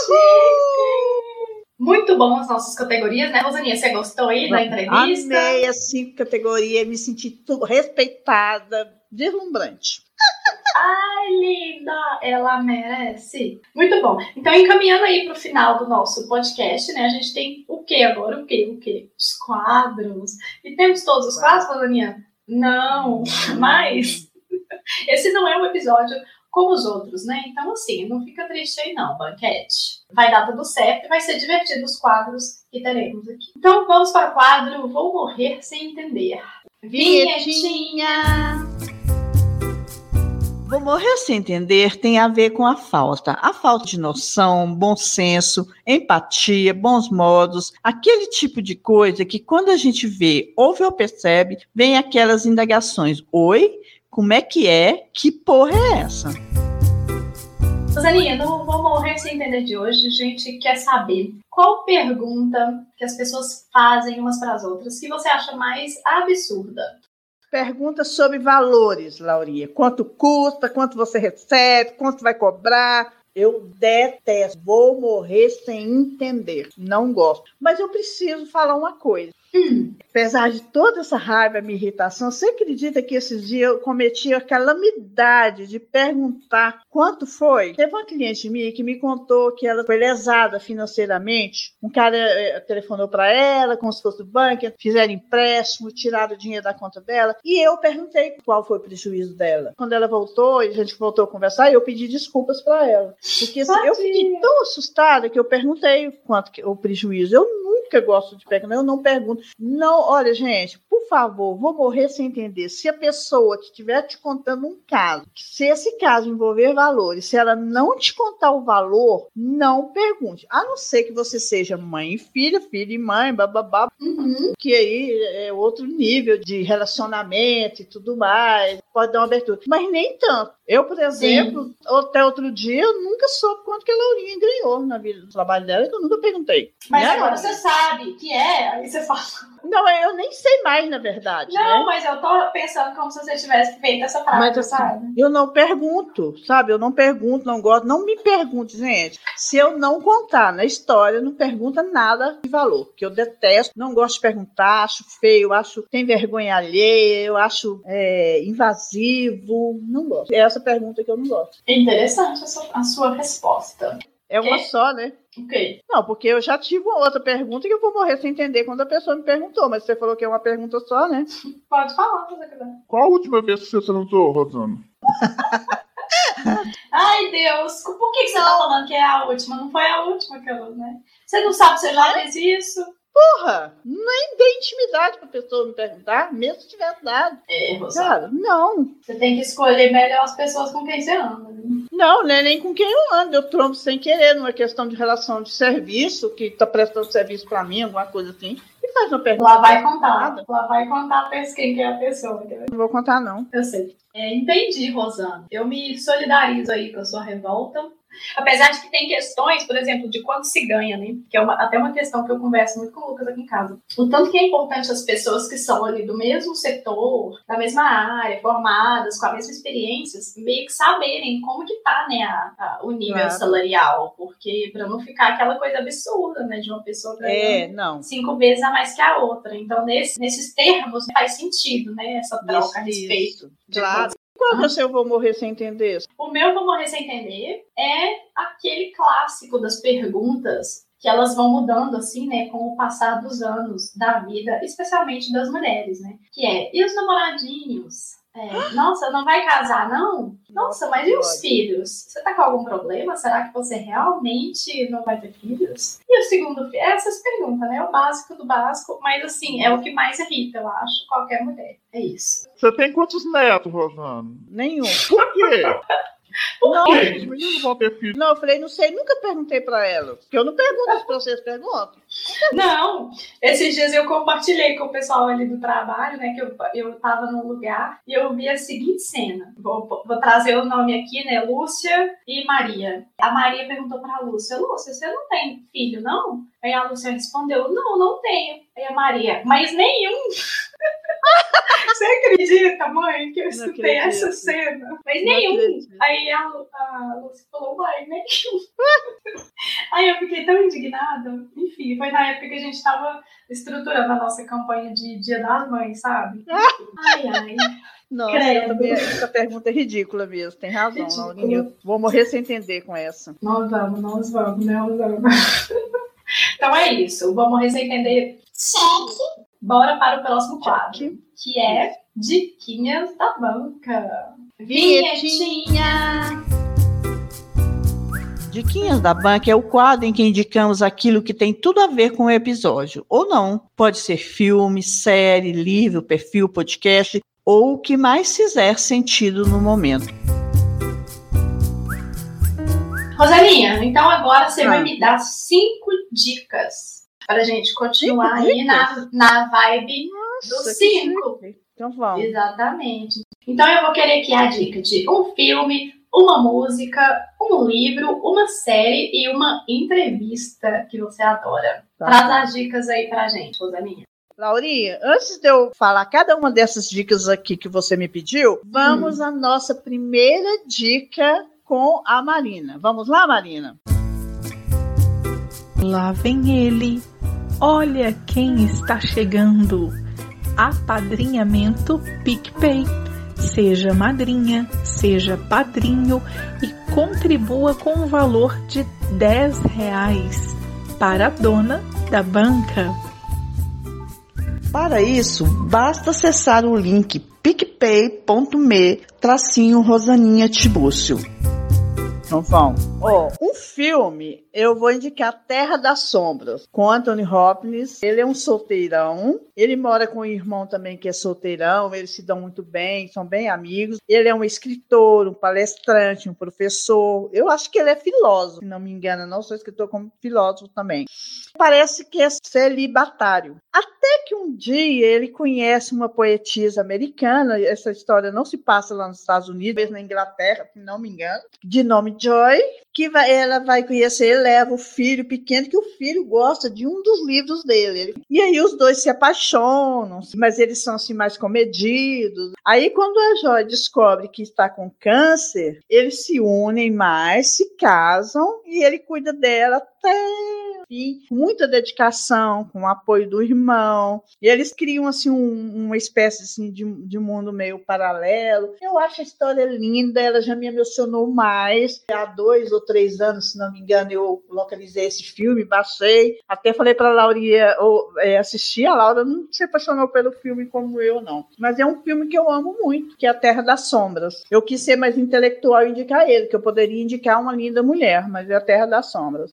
Chique! Muito bom as nossas categorias, né, Rosaninha? Você gostou aí da entrevista? Amei as cinco categorias, me senti respeitada, deslumbrante. Ai, linda! Ela merece. Muito bom. Então, encaminhando aí para o final do nosso podcast, né? A gente tem o que agora? O que? O que? Os quadros. E temos todos os quadros, Rosaninha? Não, mas esse não é um episódio como os outros, né? Então, assim, não fica triste aí não, banquete. Vai dar tudo certo e vai ser divertido os quadros que teremos aqui. Então, vamos para o quadro Vou Morrer Sem Entender. Vinhetinha! Vou morrer sem entender tem a ver com a falta. A falta de noção, bom senso, empatia, bons modos, aquele tipo de coisa que quando a gente vê, ouve ou percebe, vem aquelas indagações. Oi? Como é que é? Que porra é essa? Rosaninha, no Vou Morrer Sem Entender de hoje, a gente quer saber qual pergunta que as pessoas fazem umas para as outras que você acha mais absurda. Pergunta sobre valores, Laurinha. Quanto custa, quanto você recebe, quanto vai cobrar. Eu detesto, vou morrer sem entender. Não gosto. Mas eu preciso falar uma coisa. Apesar de toda essa raiva, minha irritação, você acredita que esses dias eu cometi a calamidade de perguntar quanto foi? Teve uma cliente minha que me contou que ela foi lesada financeiramente. Um cara eh, telefonou para ela, como se fosse do banco, fizeram empréstimo, tiraram o dinheiro da conta dela. E eu perguntei qual foi o prejuízo dela. Quando ela voltou, e a gente voltou a conversar, eu pedi desculpas para ela. Porque assim, eu fiquei tão assustada que eu perguntei quanto que, o prejuízo. Eu nunca gosto de perguntar, eu não pergunto. Não, olha, gente, por favor, vou morrer sem entender. Se a pessoa que estiver te contando um caso, se esse caso envolver valores, se ela não te contar o valor, não pergunte. A não ser que você seja mãe e filha, filha e mãe, bababá, que aí é outro nível de relacionamento e tudo mais, pode dar uma abertura. Mas nem tanto. Eu, por exemplo, até outro dia, eu nunca soube quanto que a Laurinha ganhou na vida do trabalho dela, que eu nunca perguntei. Mas Né, agora você sabe que é, aí você fala. Não, eu nem sei mais, na verdade. Não, né? mas eu tô pensando como se você tivesse feito essa prática, Mas sabe? eu não pergunto, sabe? Eu não pergunto, não gosto. Não me pergunte, gente. Se eu não contar na história, não pergunta nada de valor. Que eu detesto, não gosto de perguntar, acho feio, acho tem vergonha alheia, eu acho é, invasivo. Não gosto. É essa pergunta que eu não gosto. Interessante a sua, a sua resposta. É uma Quê? só, né? Ok. Não, porque eu já tive uma outra pergunta que eu vou morrer sem entender quando a pessoa me perguntou, mas você falou que é uma pergunta só, né? Pode falar se você quiser. Qual a última vez que você transou, Rosana? Ai, Deus, por que, que você tá falando que é a última? Não foi a última que eu, né? Você não sabe se você já fez isso? Porra, nem dei intimidade pra pessoa me perguntar, mesmo se tivesse dado. É, Rosana. Cara, não. Você tem que escolher melhor as pessoas com quem você anda. né? Não, não é nem com quem eu ando. Eu trombo sem querer, numa questão de relação de serviço, que tá prestando serviço pra mim, alguma coisa assim. E faz uma pergunta. Lá vai contar. Nada. Lá vai contar quem que é a pessoa. entendeu? Não vou contar, não. Eu sei. É, entendi, Rosana. Eu me solidarizo aí com a sua revolta. Apesar de que tem questões, por exemplo, de quanto se ganha, né? Que é uma- até uma questão que eu converso muito com o Lucas aqui em casa. O tanto que é importante as pessoas que são ali do mesmo setor, da mesma área, formadas, com a mesma experiência, meio que saberem como que tá, né, a- a- o nível Claro. salarial. Porque para não ficar aquela coisa absurda, né, de uma pessoa ganhando É, não. cinco vezes a mais que a outra. Então, nesse- nesses termos, faz sentido, né? Essa troca a respeito. Isso, Claro. Qual que é o seu vou morrer sem entender? O meu Vou Morrer Sem Entender é aquele clássico das perguntas que elas vão mudando, assim, né, com o passar dos anos da vida, especialmente das mulheres, né? Que é, e os namoradinhos? É, nossa, não vai casar, não? Nossa, mas e os filhos? Você tá com algum problema? Será que você realmente não vai ter filhos? E o segundo filho? Essas perguntas, né? O básico do básico, mas assim, é o que mais irrita, eu acho, qualquer mulher. É isso. Você tem quantos netos, Rosana? Nenhum. Por quê? Não, Os meninos não vão ter filho. não, eu falei, não sei, nunca perguntei pra ela. Porque eu não pergunto as vocês perguntam. Não, esses dias eu compartilhei com o pessoal ali do trabalho, né? Que eu, eu tava num lugar e eu vi a seguinte cena. Vou, vou trazer o nome aqui, né? Lúcia e Maria. A Maria perguntou pra Lúcia: Lúcia, você não tem filho, não? Aí a Lúcia respondeu: Não, não tenho. Aí a Maria, mas nenhum. Você acredita, mãe, que eu escutei essa cena? Mas nenhum. Aí a, a Lúcia falou, uai, nenhum. Aí eu fiquei tão indignada. Enfim, foi na época que a gente tava estruturando a nossa campanha de Dia das Mães, sabe? Ai, ai. Credo. também, essa pergunta é ridícula mesmo. Tem razão, Ridícula. Laurinha. Vou morrer sem entender com essa. Nós vamos, nós vamos, nós vamos. Então é isso. Vamos morrer sem entender. Cheque. Bora para o próximo quadro, que é Diquinhas da Banca. Vinhetinha. Diquinhas da Banca é o quadro em que indicamos aquilo que tem tudo a ver com o episódio, ou não. Pode ser filme, série, livro, perfil, podcast, ou o que mais fizer sentido no momento. Rosalinha, então agora você Ah. vai me dar cinco dicas para a gente continuar Cinco aí na, na vibe do Nossa, que cinco. Então vamos. Exatamente. Então eu vou querer aqui a dica de um filme, uma música, um livro, uma série e uma entrevista que você adora. Tá. Traz as dicas aí pra gente, Rosaninha. Laurinha, antes de eu falar cada uma dessas dicas aqui que você me pediu, vamos à nossa primeira dica com a Marina. Vamos lá, Marina? Lá vem ele. Olha quem está chegando. Apadrinhamento PicPay. Seja madrinha, seja padrinho e contribua com o valor de 10 reais para a dona da banca. Para isso, basta acessar o link picpay.me tracinho Rosaninha Tibúcio. Então vamos. Ó, um filme, eu vou indicar Terra das Sombras, com Anthony Hopkins. Ele é um solteirão. Ele mora com um irmão também que é solteirão. Eles se dão muito bem, são bem amigos. Ele é um escritor, um palestrante, um professor. Eu acho que ele é filósofo, se não me engano. Não sou escritor como filósofo também. Parece que é celibatário. Até que um dia ele conhece uma poetisa americana. Essa história não se passa lá nos Estados Unidos, mesmo na Inglaterra, se não me engano, de nome Joy, que vai, ela vai conhecer, leva o filho pequeno, que o filho gosta de um dos livros dele. E aí os dois se apaixonam, mas eles são assim mais comedidos. Aí quando a Joy descobre que está com câncer, eles se unem mais, se casam e ele cuida dela até fim, com muita dedicação, com o apoio do irmão. E eles criam assim um- uma espécie assim, de, de mundo meio paralelo. Eu acho a história linda, ela já me emocionou mais. Há dois ou três anos, se não me engano, eu localizei esse filme, baixei. Até falei para a Laurinha ou, é, assistir. A Laura não se apaixonou pelo filme como eu, não. Mas é um filme que eu amo muito, que é A Terra das Sombras. Eu quis ser mais intelectual e indicar ele, que eu poderia indicar uma linda mulher, mas é A Terra das Sombras.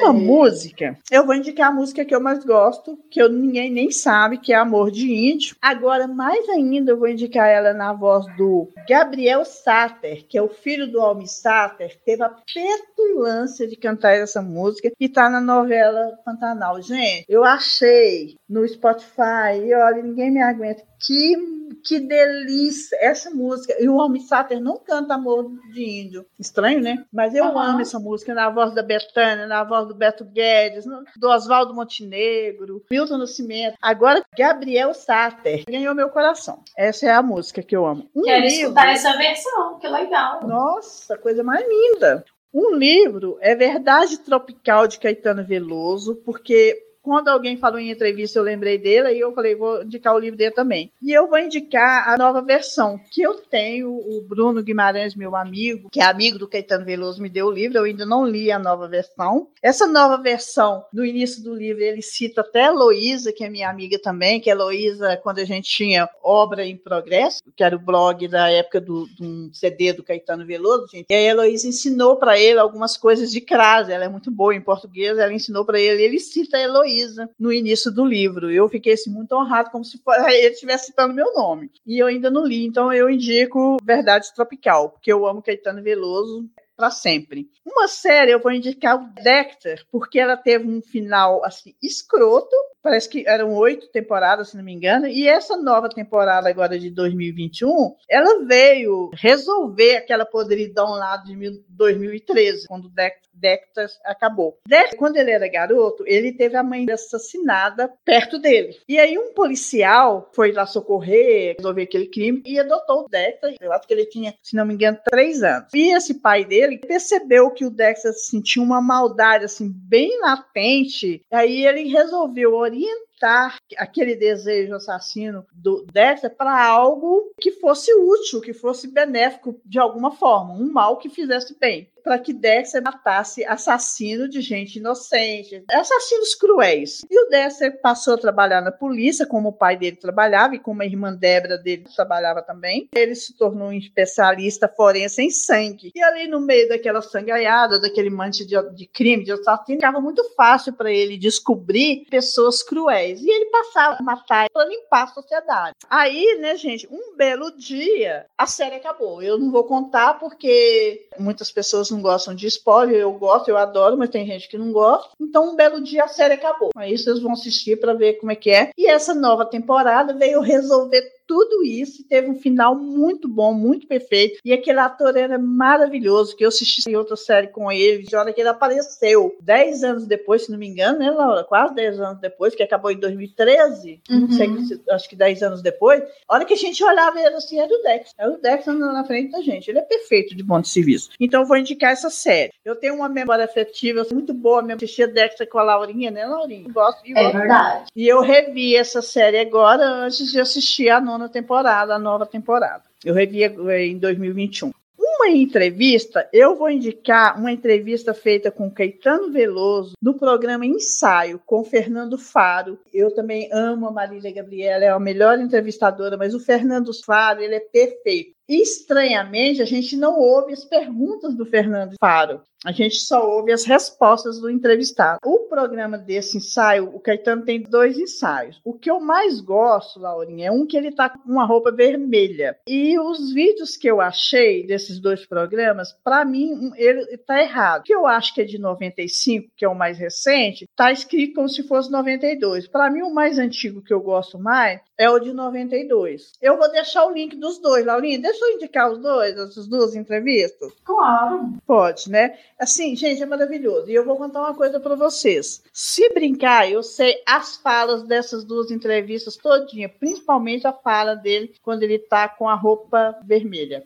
Uma música, eu vou indicar a música que eu mais gosto, que eu, ninguém nem sabe, que é Amor de Índio. Agora, mais ainda, eu vou indicar ela na voz do Gabriel Sater, que é o filho do Almi Sater, teve a petulância de cantar essa música e tá na novela Pantanal. Gente, eu achei no Spotify, e olha, ninguém me aguenta. Que, que delícia essa música. E o Almi Sater não canta Amor de Índio. Estranho, né? Mas eu Aham. amo essa música na voz da Betânia, na voz do Beto Guedes, do Oswaldo Montenegro, Milton Nascimento. Agora, Gabriel Sater ganhou meu coração. Essa é a música que eu amo. Um Quero livro- escutar essa versão, que legal. Nossa, coisa mais linda. Um livro é Verdade Tropical de Caetano Veloso, porque quando alguém falou em entrevista, eu lembrei dele, e eu falei, vou indicar o livro dele também. E eu vou indicar a nova versão, que eu tenho, o Bruno Guimarães, meu amigo, que é amigo do Caetano Veloso, me deu o livro, eu ainda não li a nova versão. Essa nova versão, no início do livro, ele cita até a Heloísa, que é minha amiga também, que a Heloísa, quando a gente tinha Obra em Progresso, que era o blog da época do, de um CD do Caetano Veloso, gente, e a Heloísa ensinou para ele algumas coisas de crase, ela é muito boa em português, ela ensinou para ele, ele cita a Heloísa no início do livro. Eu fiquei assim, muito honrado, como se ele estivesse citando meu nome. E eu ainda não li, então eu indico Verdade Tropical, porque eu amo Caetano Veloso para sempre. Uma série eu vou indicar o Dexter, porque ela teve um final assim escroto. Parece que eram oito temporadas, se não me engano. E essa nova temporada agora de 2021, ela veio resolver aquela podridão lá de mil- 2013, quando o Dex- Dexter acabou. Dexter, quando ele era garoto, ele teve a mãe assassinada perto dele. E aí um policial foi lá socorrer, resolver aquele crime e adotou o Dexter. Eu acho que ele tinha, se não me engano, três anos. E esse pai dele percebeu que o Dexter sentia uma maldade assim bem latente. Aí ele resolveu orientar aquele desejo assassino do Dexter para algo que fosse útil, que fosse benéfico de alguma forma, um mal que fizesse bem, para que Dexter matasse assassino de gente inocente, assassinos cruéis. E o Dexter passou a trabalhar na polícia, como o pai dele trabalhava e como a irmã Débora dele trabalhava também. Ele se tornou um especialista forense em sangue. E ali no meio daquela sangaiada, daquele monte de, de crime, de assassino, ficava muito fácil para ele descobrir pessoas cruéis. E ele passava a matar para limpar a sociedade. Aí, né, gente, um belo dia, a série acabou. Eu não vou contar porque muitas pessoas não gostam de spoiler. Eu gosto, eu adoro, mas tem gente que não gosta. Então, um belo dia a série acabou. Aí vocês vão assistir para ver como é que é. E essa nova temporada veio resolver tudo isso teve um final muito bom, muito perfeito. E aquele ator era maravilhoso, que eu assisti em outra série com ele, de hora que ele apareceu. Dez anos depois, se não me engano, né, Laura? Quase dez anos depois, que acabou em 2013. Não Uhum. sei, se- acho que dez anos depois. A hora que a gente olhava ele assim, era o Dex. Era o Dex andando na frente da gente. Ele é perfeito de bom de serviço. Então eu vou indicar essa série. Eu tenho uma memória afetiva muito boa mesmo. Assistia Dexter com a Laurinha, né, Laurinha? Gosto, e É verdade. e eu revi essa série agora antes de assistir a nona temporada, a nova temporada. Eu revi em 2021. Uma entrevista, eu vou indicar uma entrevista feita com Caetano Veloso no programa Ensaio com Fernando Faro. Eu também amo a Marília Gabriela, é a melhor entrevistadora, mas o Fernando Faro, ele é perfeito. Estranhamente, a gente não ouve as perguntas do Fernando Faro. A gente só ouve as respostas do entrevistado. O programa desse ensaio, o Caetano tem dois ensaios. O que eu mais gosto, Laurinha, é um que ele tá com uma roupa vermelha. E os vídeos que eu achei desses dois programas, para mim, ele tá errado. O que eu acho que é de 95, que é o mais recente, tá escrito como se fosse 92. Para mim, o mais antigo que eu gosto mais é o de 92. Eu vou deixar o link dos dois, Laurinha. Deixa eu indicar os dois, essas duas entrevistas. Claro. Pode, né? Assim, gente, é maravilhoso. E eu vou contar uma coisa para vocês. Se brincar, eu sei as falas dessas duas entrevistas todinha, principalmente a fala dele quando ele tá com a roupa vermelha.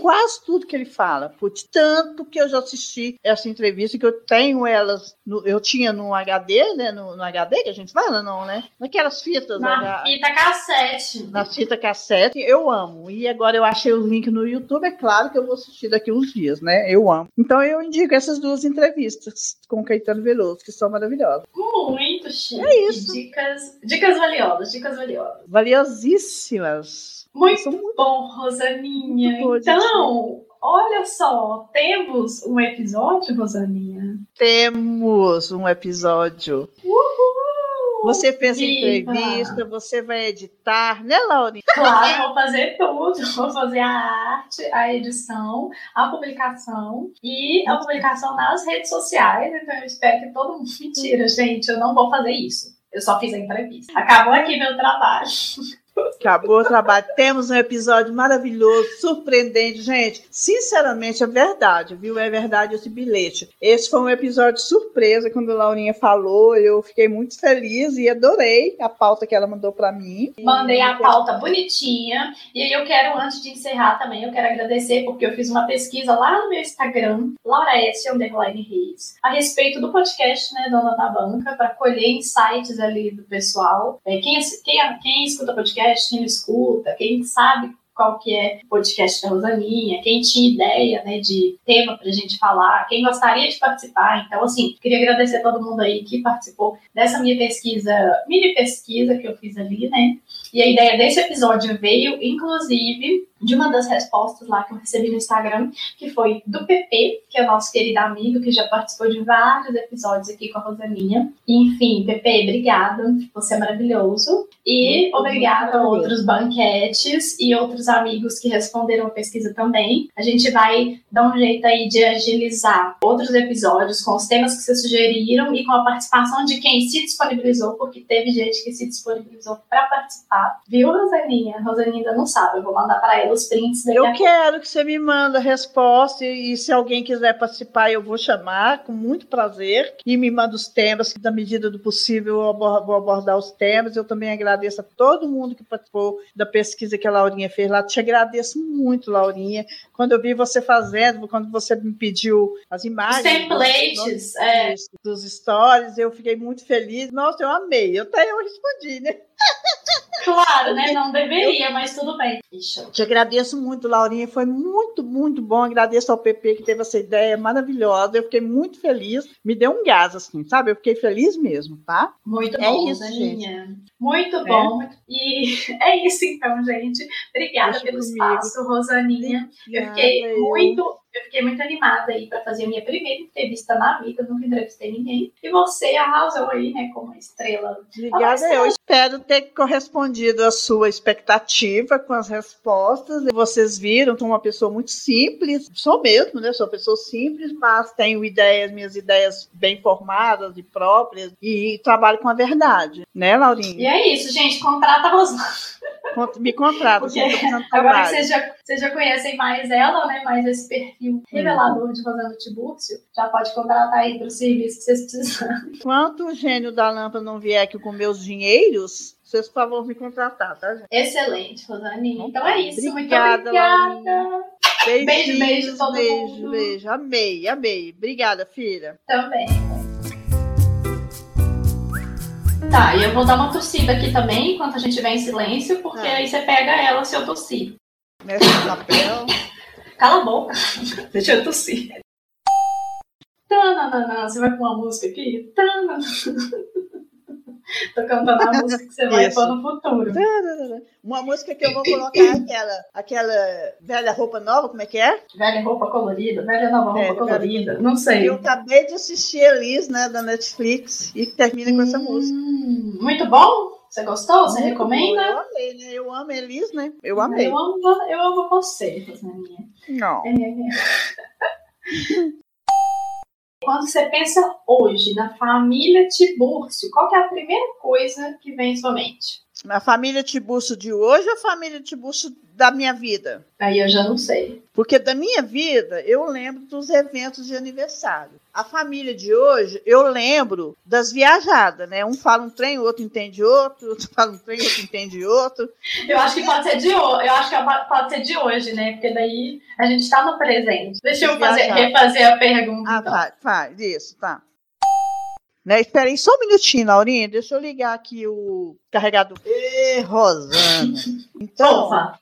Quase tudo que ele fala. Putz, tanto que eu já assisti essa entrevista que eu tenho elas, no- eu tinha no HD, né? No, no HD que a gente fala, não, né? Naquelas fitas. Na H- fita cassete. na fita cassete, eu amo. E agora eu achei o link no YouTube, é claro que eu vou assistir daqui uns dias, né? Eu amo. Então eu indico essas duas entrevistas com o Caetano Veloso, que são maravilhosas. Muito chique. É isso. Dicas, dicas valiosas, dicas valiosas. Valiosíssimas. Muito, bom, Rosaninha. Muito boa, então, olha só, temos um episódio, Rosaninha. Temos um episódio. Você fez a Viva! entrevista, você vai editar, né, Laurinha? Claro, vou fazer tudo. Vou fazer a arte, a edição, a publicação e a publicação nas redes sociais. Então, eu espero que todo mundo. Mentira, gente, eu não vou fazer isso. Eu só fiz a entrevista. Acabou aqui meu trabalho. Acabou o trabalho. Temos um episódio maravilhoso, surpreendente. Gente, sinceramente, é verdade, viu? É verdade esse bilhete. Esse foi um episódio surpresa quando a Laurinha falou. Eu fiquei muito feliz e adorei a pauta que ela mandou para mim. Mandei a pauta bonitinha. E aí eu quero, antes de encerrar também, eu quero agradecer porque eu fiz uma pesquisa lá no meu Instagram, Laura S. Underline Reis, a respeito do podcast, né, Dona da Banca, para colher insights ali do pessoal. É, quem, quem, quem escuta podcast, escuta, quem sabe qual que é o podcast da Rosaninha, quem tinha ideia, né, de tema pra gente falar, quem gostaria de participar. Então, assim, queria agradecer a todo mundo aí que participou dessa minha pesquisa, mini pesquisa que eu fiz ali, né? E a ideia desse episódio veio, inclusive, de uma das respostas lá que eu recebi no Instagram, que foi do PP, que é o nosso querido amigo, que já participou de vários episódios aqui com a Rosaninha. Enfim, PP, obrigada, você é maravilhoso. E Muito obrigada a outros banquetes e outros amigos que responderam a pesquisa também. A gente vai dar um jeito aí de agilizar outros episódios com os temas que vocês sugeriram e com a participação de quem se disponibilizou, porque teve gente que se disponibilizou para participar. Viu, Rosaninha? A Rosaninha ainda não sabe, eu vou mandar para ela os prints daqui Eu quero que você me manda a resposta e, e se alguém quiser participar, eu vou chamar com muito prazer e me manda os temas, que, na medida do possível eu abor- vou abordar os temas. Eu também agradeço a todo mundo que participou da pesquisa que a Laurinha fez lá. Te agradeço muito, Laurinha. Quando eu vi você fazendo, quando você me pediu as imagens Os templates, dos, é. dos stories, eu fiquei muito feliz. Nossa, eu amei. Eu até eu respondi, né? Claro, né? Não deveria, mas tudo bem. Ixi, Te agradeço muito, Laurinha. Foi muito, muito bom. Agradeço ao PP que teve essa ideia maravilhosa. Eu fiquei muito feliz. Me deu um gás, assim, sabe? Eu fiquei feliz mesmo, tá? Muito É bom, isso, Rosaninha. Muito bom. muito- E é isso então, gente. Obrigada Deixa pelo comigo. espaço, Rosaninha. Eu Obrigada, fiquei eu. muito Eu fiquei muito animada aí para fazer a minha primeira entrevista na vida, nunca entrevistei ninguém. E você arrasou aí, né, como estrela. Obrigada, eu espero ter correspondido à sua expectativa com as respostas. Vocês viram, sou uma pessoa muito simples, sou mesmo, né? Sou uma pessoa simples, mas tenho ideias, minhas ideias bem formadas e próprias, e trabalho com a verdade, né, Laurinha? E é isso, gente, contrata a Rosana. Me contrata, Porque agora que vocês já, vocês já conhecem mais ela, né? Mais esse perfil revelador de Rosana Tibúrcio, já pode contratar aí para o serviço que vocês precisarem. Enquanto o gênio da lâmpada não vier aqui com meus dinheiros, vocês, por favor, me contratar, tá, gente? Excelente, Rosaninha. Então é isso. Obrigada, Muito obrigada. Beijinhos, Beijo, beijo, todo beijo, mundo. beijo. Amei, amei. Obrigada, filha. Também. Tá, e eu vou dar uma tossida aqui também, enquanto a gente estiver em silêncio, porque Ah. aí você pega ela se eu tossir. Mexe no papel. Cala a boca. Deixa eu tossir. Tananana, você vai com uma música aqui? Tananana. Tô cantando a música que você vai pôr no futuro. Uma música que eu vou colocar é aquela, aquela velha roupa nova, como é que é? Velha roupa colorida, velha nova roupa É, colorida. Não sei. Eu acabei de assistir Elis, né, da Netflix, e termina com essa música. Hum, Muito bom? Você gostou? Você Muito recomenda? bom, Eu amei, né? Eu amo Elis, né? Eu amei. Eu amo, eu amo você, Rosaninha. Não. É. Quando você pensa hoje na família Tibúrcio, qual é a primeira coisa que vem em sua mente? A família Tiburcio de hoje ou a família Tiburcio da minha vida? Aí eu já não sei. Porque da minha vida, eu lembro dos eventos de aniversário. A família de hoje, eu lembro das viajadas, né? Um fala um trem, o outro entende outro, outro fala um trem, outro entende outro. Eu acho que pode ser de hoje. Eu acho que pode ser de hoje, né? Porque daí a gente tá no presente. Deixa eu fazer, refazer a pergunta. Ah, então. faz, faz, isso, tá. Né, espera aí só um minutinho, Laurinha. Deixa eu ligar aqui o carregador. Ê, Rosana. Então, Opa.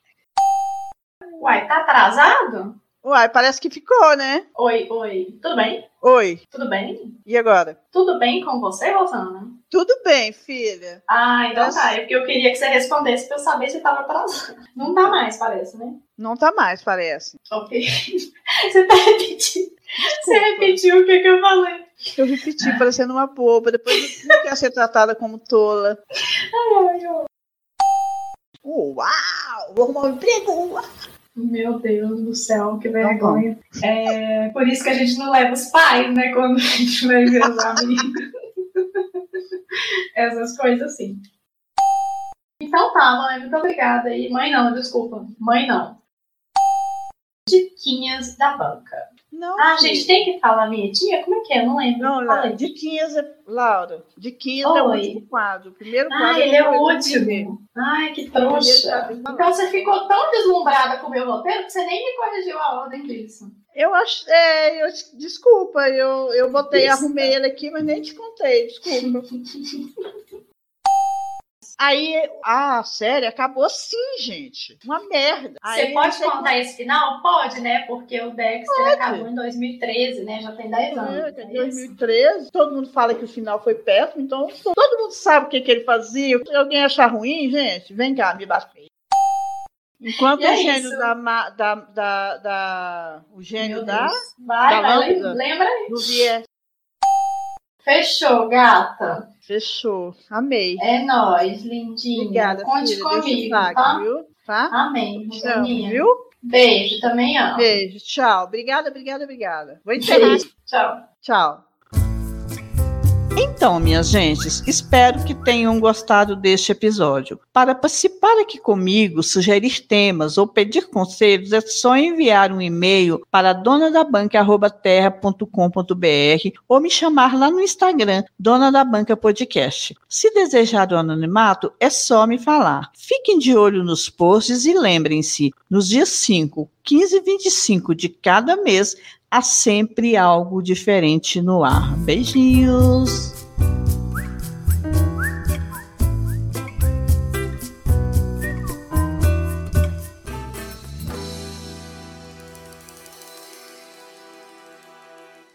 Uai, tá atrasado? Uai, parece que ficou, né? Oi, oi. Tudo bem? Oi, Tudo bem? e agora? Tudo bem com você, Rosana? Tudo bem, filha. Ah, então Parece- tá. É porque eu queria que você respondesse pra eu saber se tava atrasado. Não tá mais, parece, né? Não tá mais, parece. Ok. Você tá repetindo. Você repetiu o que, que eu falei. Eu repeti, parecendo uma boba. Depois eu não quero ser tratada como tola. Ai, ai, ai. Uau! Vou arrumar um emprego! Meu Deus do céu, que vergonha. É por isso que a gente não leva os pais, né? Quando a gente vai ver os amigos. Essas coisas assim. Então tá, mãe, muito obrigada. E mãe não, desculpa. Mãe não. Diquinhas da banca. Não, Ah, filha. gente, tem que falar minha tia? Como é que é? Não lembro. Não, Fala Laura, aí. Diquinhas é. Laura, Diquinhas é o Oi. último quadro. O primeiro Ah, quadro ele é o último. Ai, que trouxa. Então você ficou tão deslumbrada com o meu roteiro que você nem me corrigiu a ordem disso. Eu acho. É, eu, desculpa, eu, eu botei, Besta. arrumei ele aqui, mas nem te contei, desculpa. Aí a série acabou assim, gente. Uma merda. Você Aí pode sei contar esse final? Pode, né? Porque o Dexter Pode. acabou em 2013, né? Já tem 10 anos. É, é em isso? 2013, todo mundo fala que o final foi péssimo, então todo mundo sabe o que, que ele fazia. Se alguém achar ruim, gente, vem cá, me bate. Enquanto é o gênio isso. da, da, da, da- O gênio da. Vai, da vai, lâmpada. lembra. Do viés. Fechou, gata. Fechou. Amei. É nóis, lindinha. Obrigada, Conte filha. Comigo, tá? viu? Tá? Amém, amo, viu? Beijo, também amo. Beijo. Tchau. Obrigada, obrigada, obrigada. Vou encerrar. Beijo. Tchau. Tchau. Então, minhas gentes, espero que tenham gostado deste episódio. Para participar aqui comigo, sugerir temas ou pedir conselhos, é só enviar um e-mail para donadabanca.terra.com.br ou me chamar lá no Instagram, Dona da Banca Podcast. Se desejar o anonimato, é só me falar. Fiquem de olho nos posts e lembrem-se, nos dias 5, 15 e 25 de cada mês, há sempre algo diferente no ar. Beijinhos! Bye.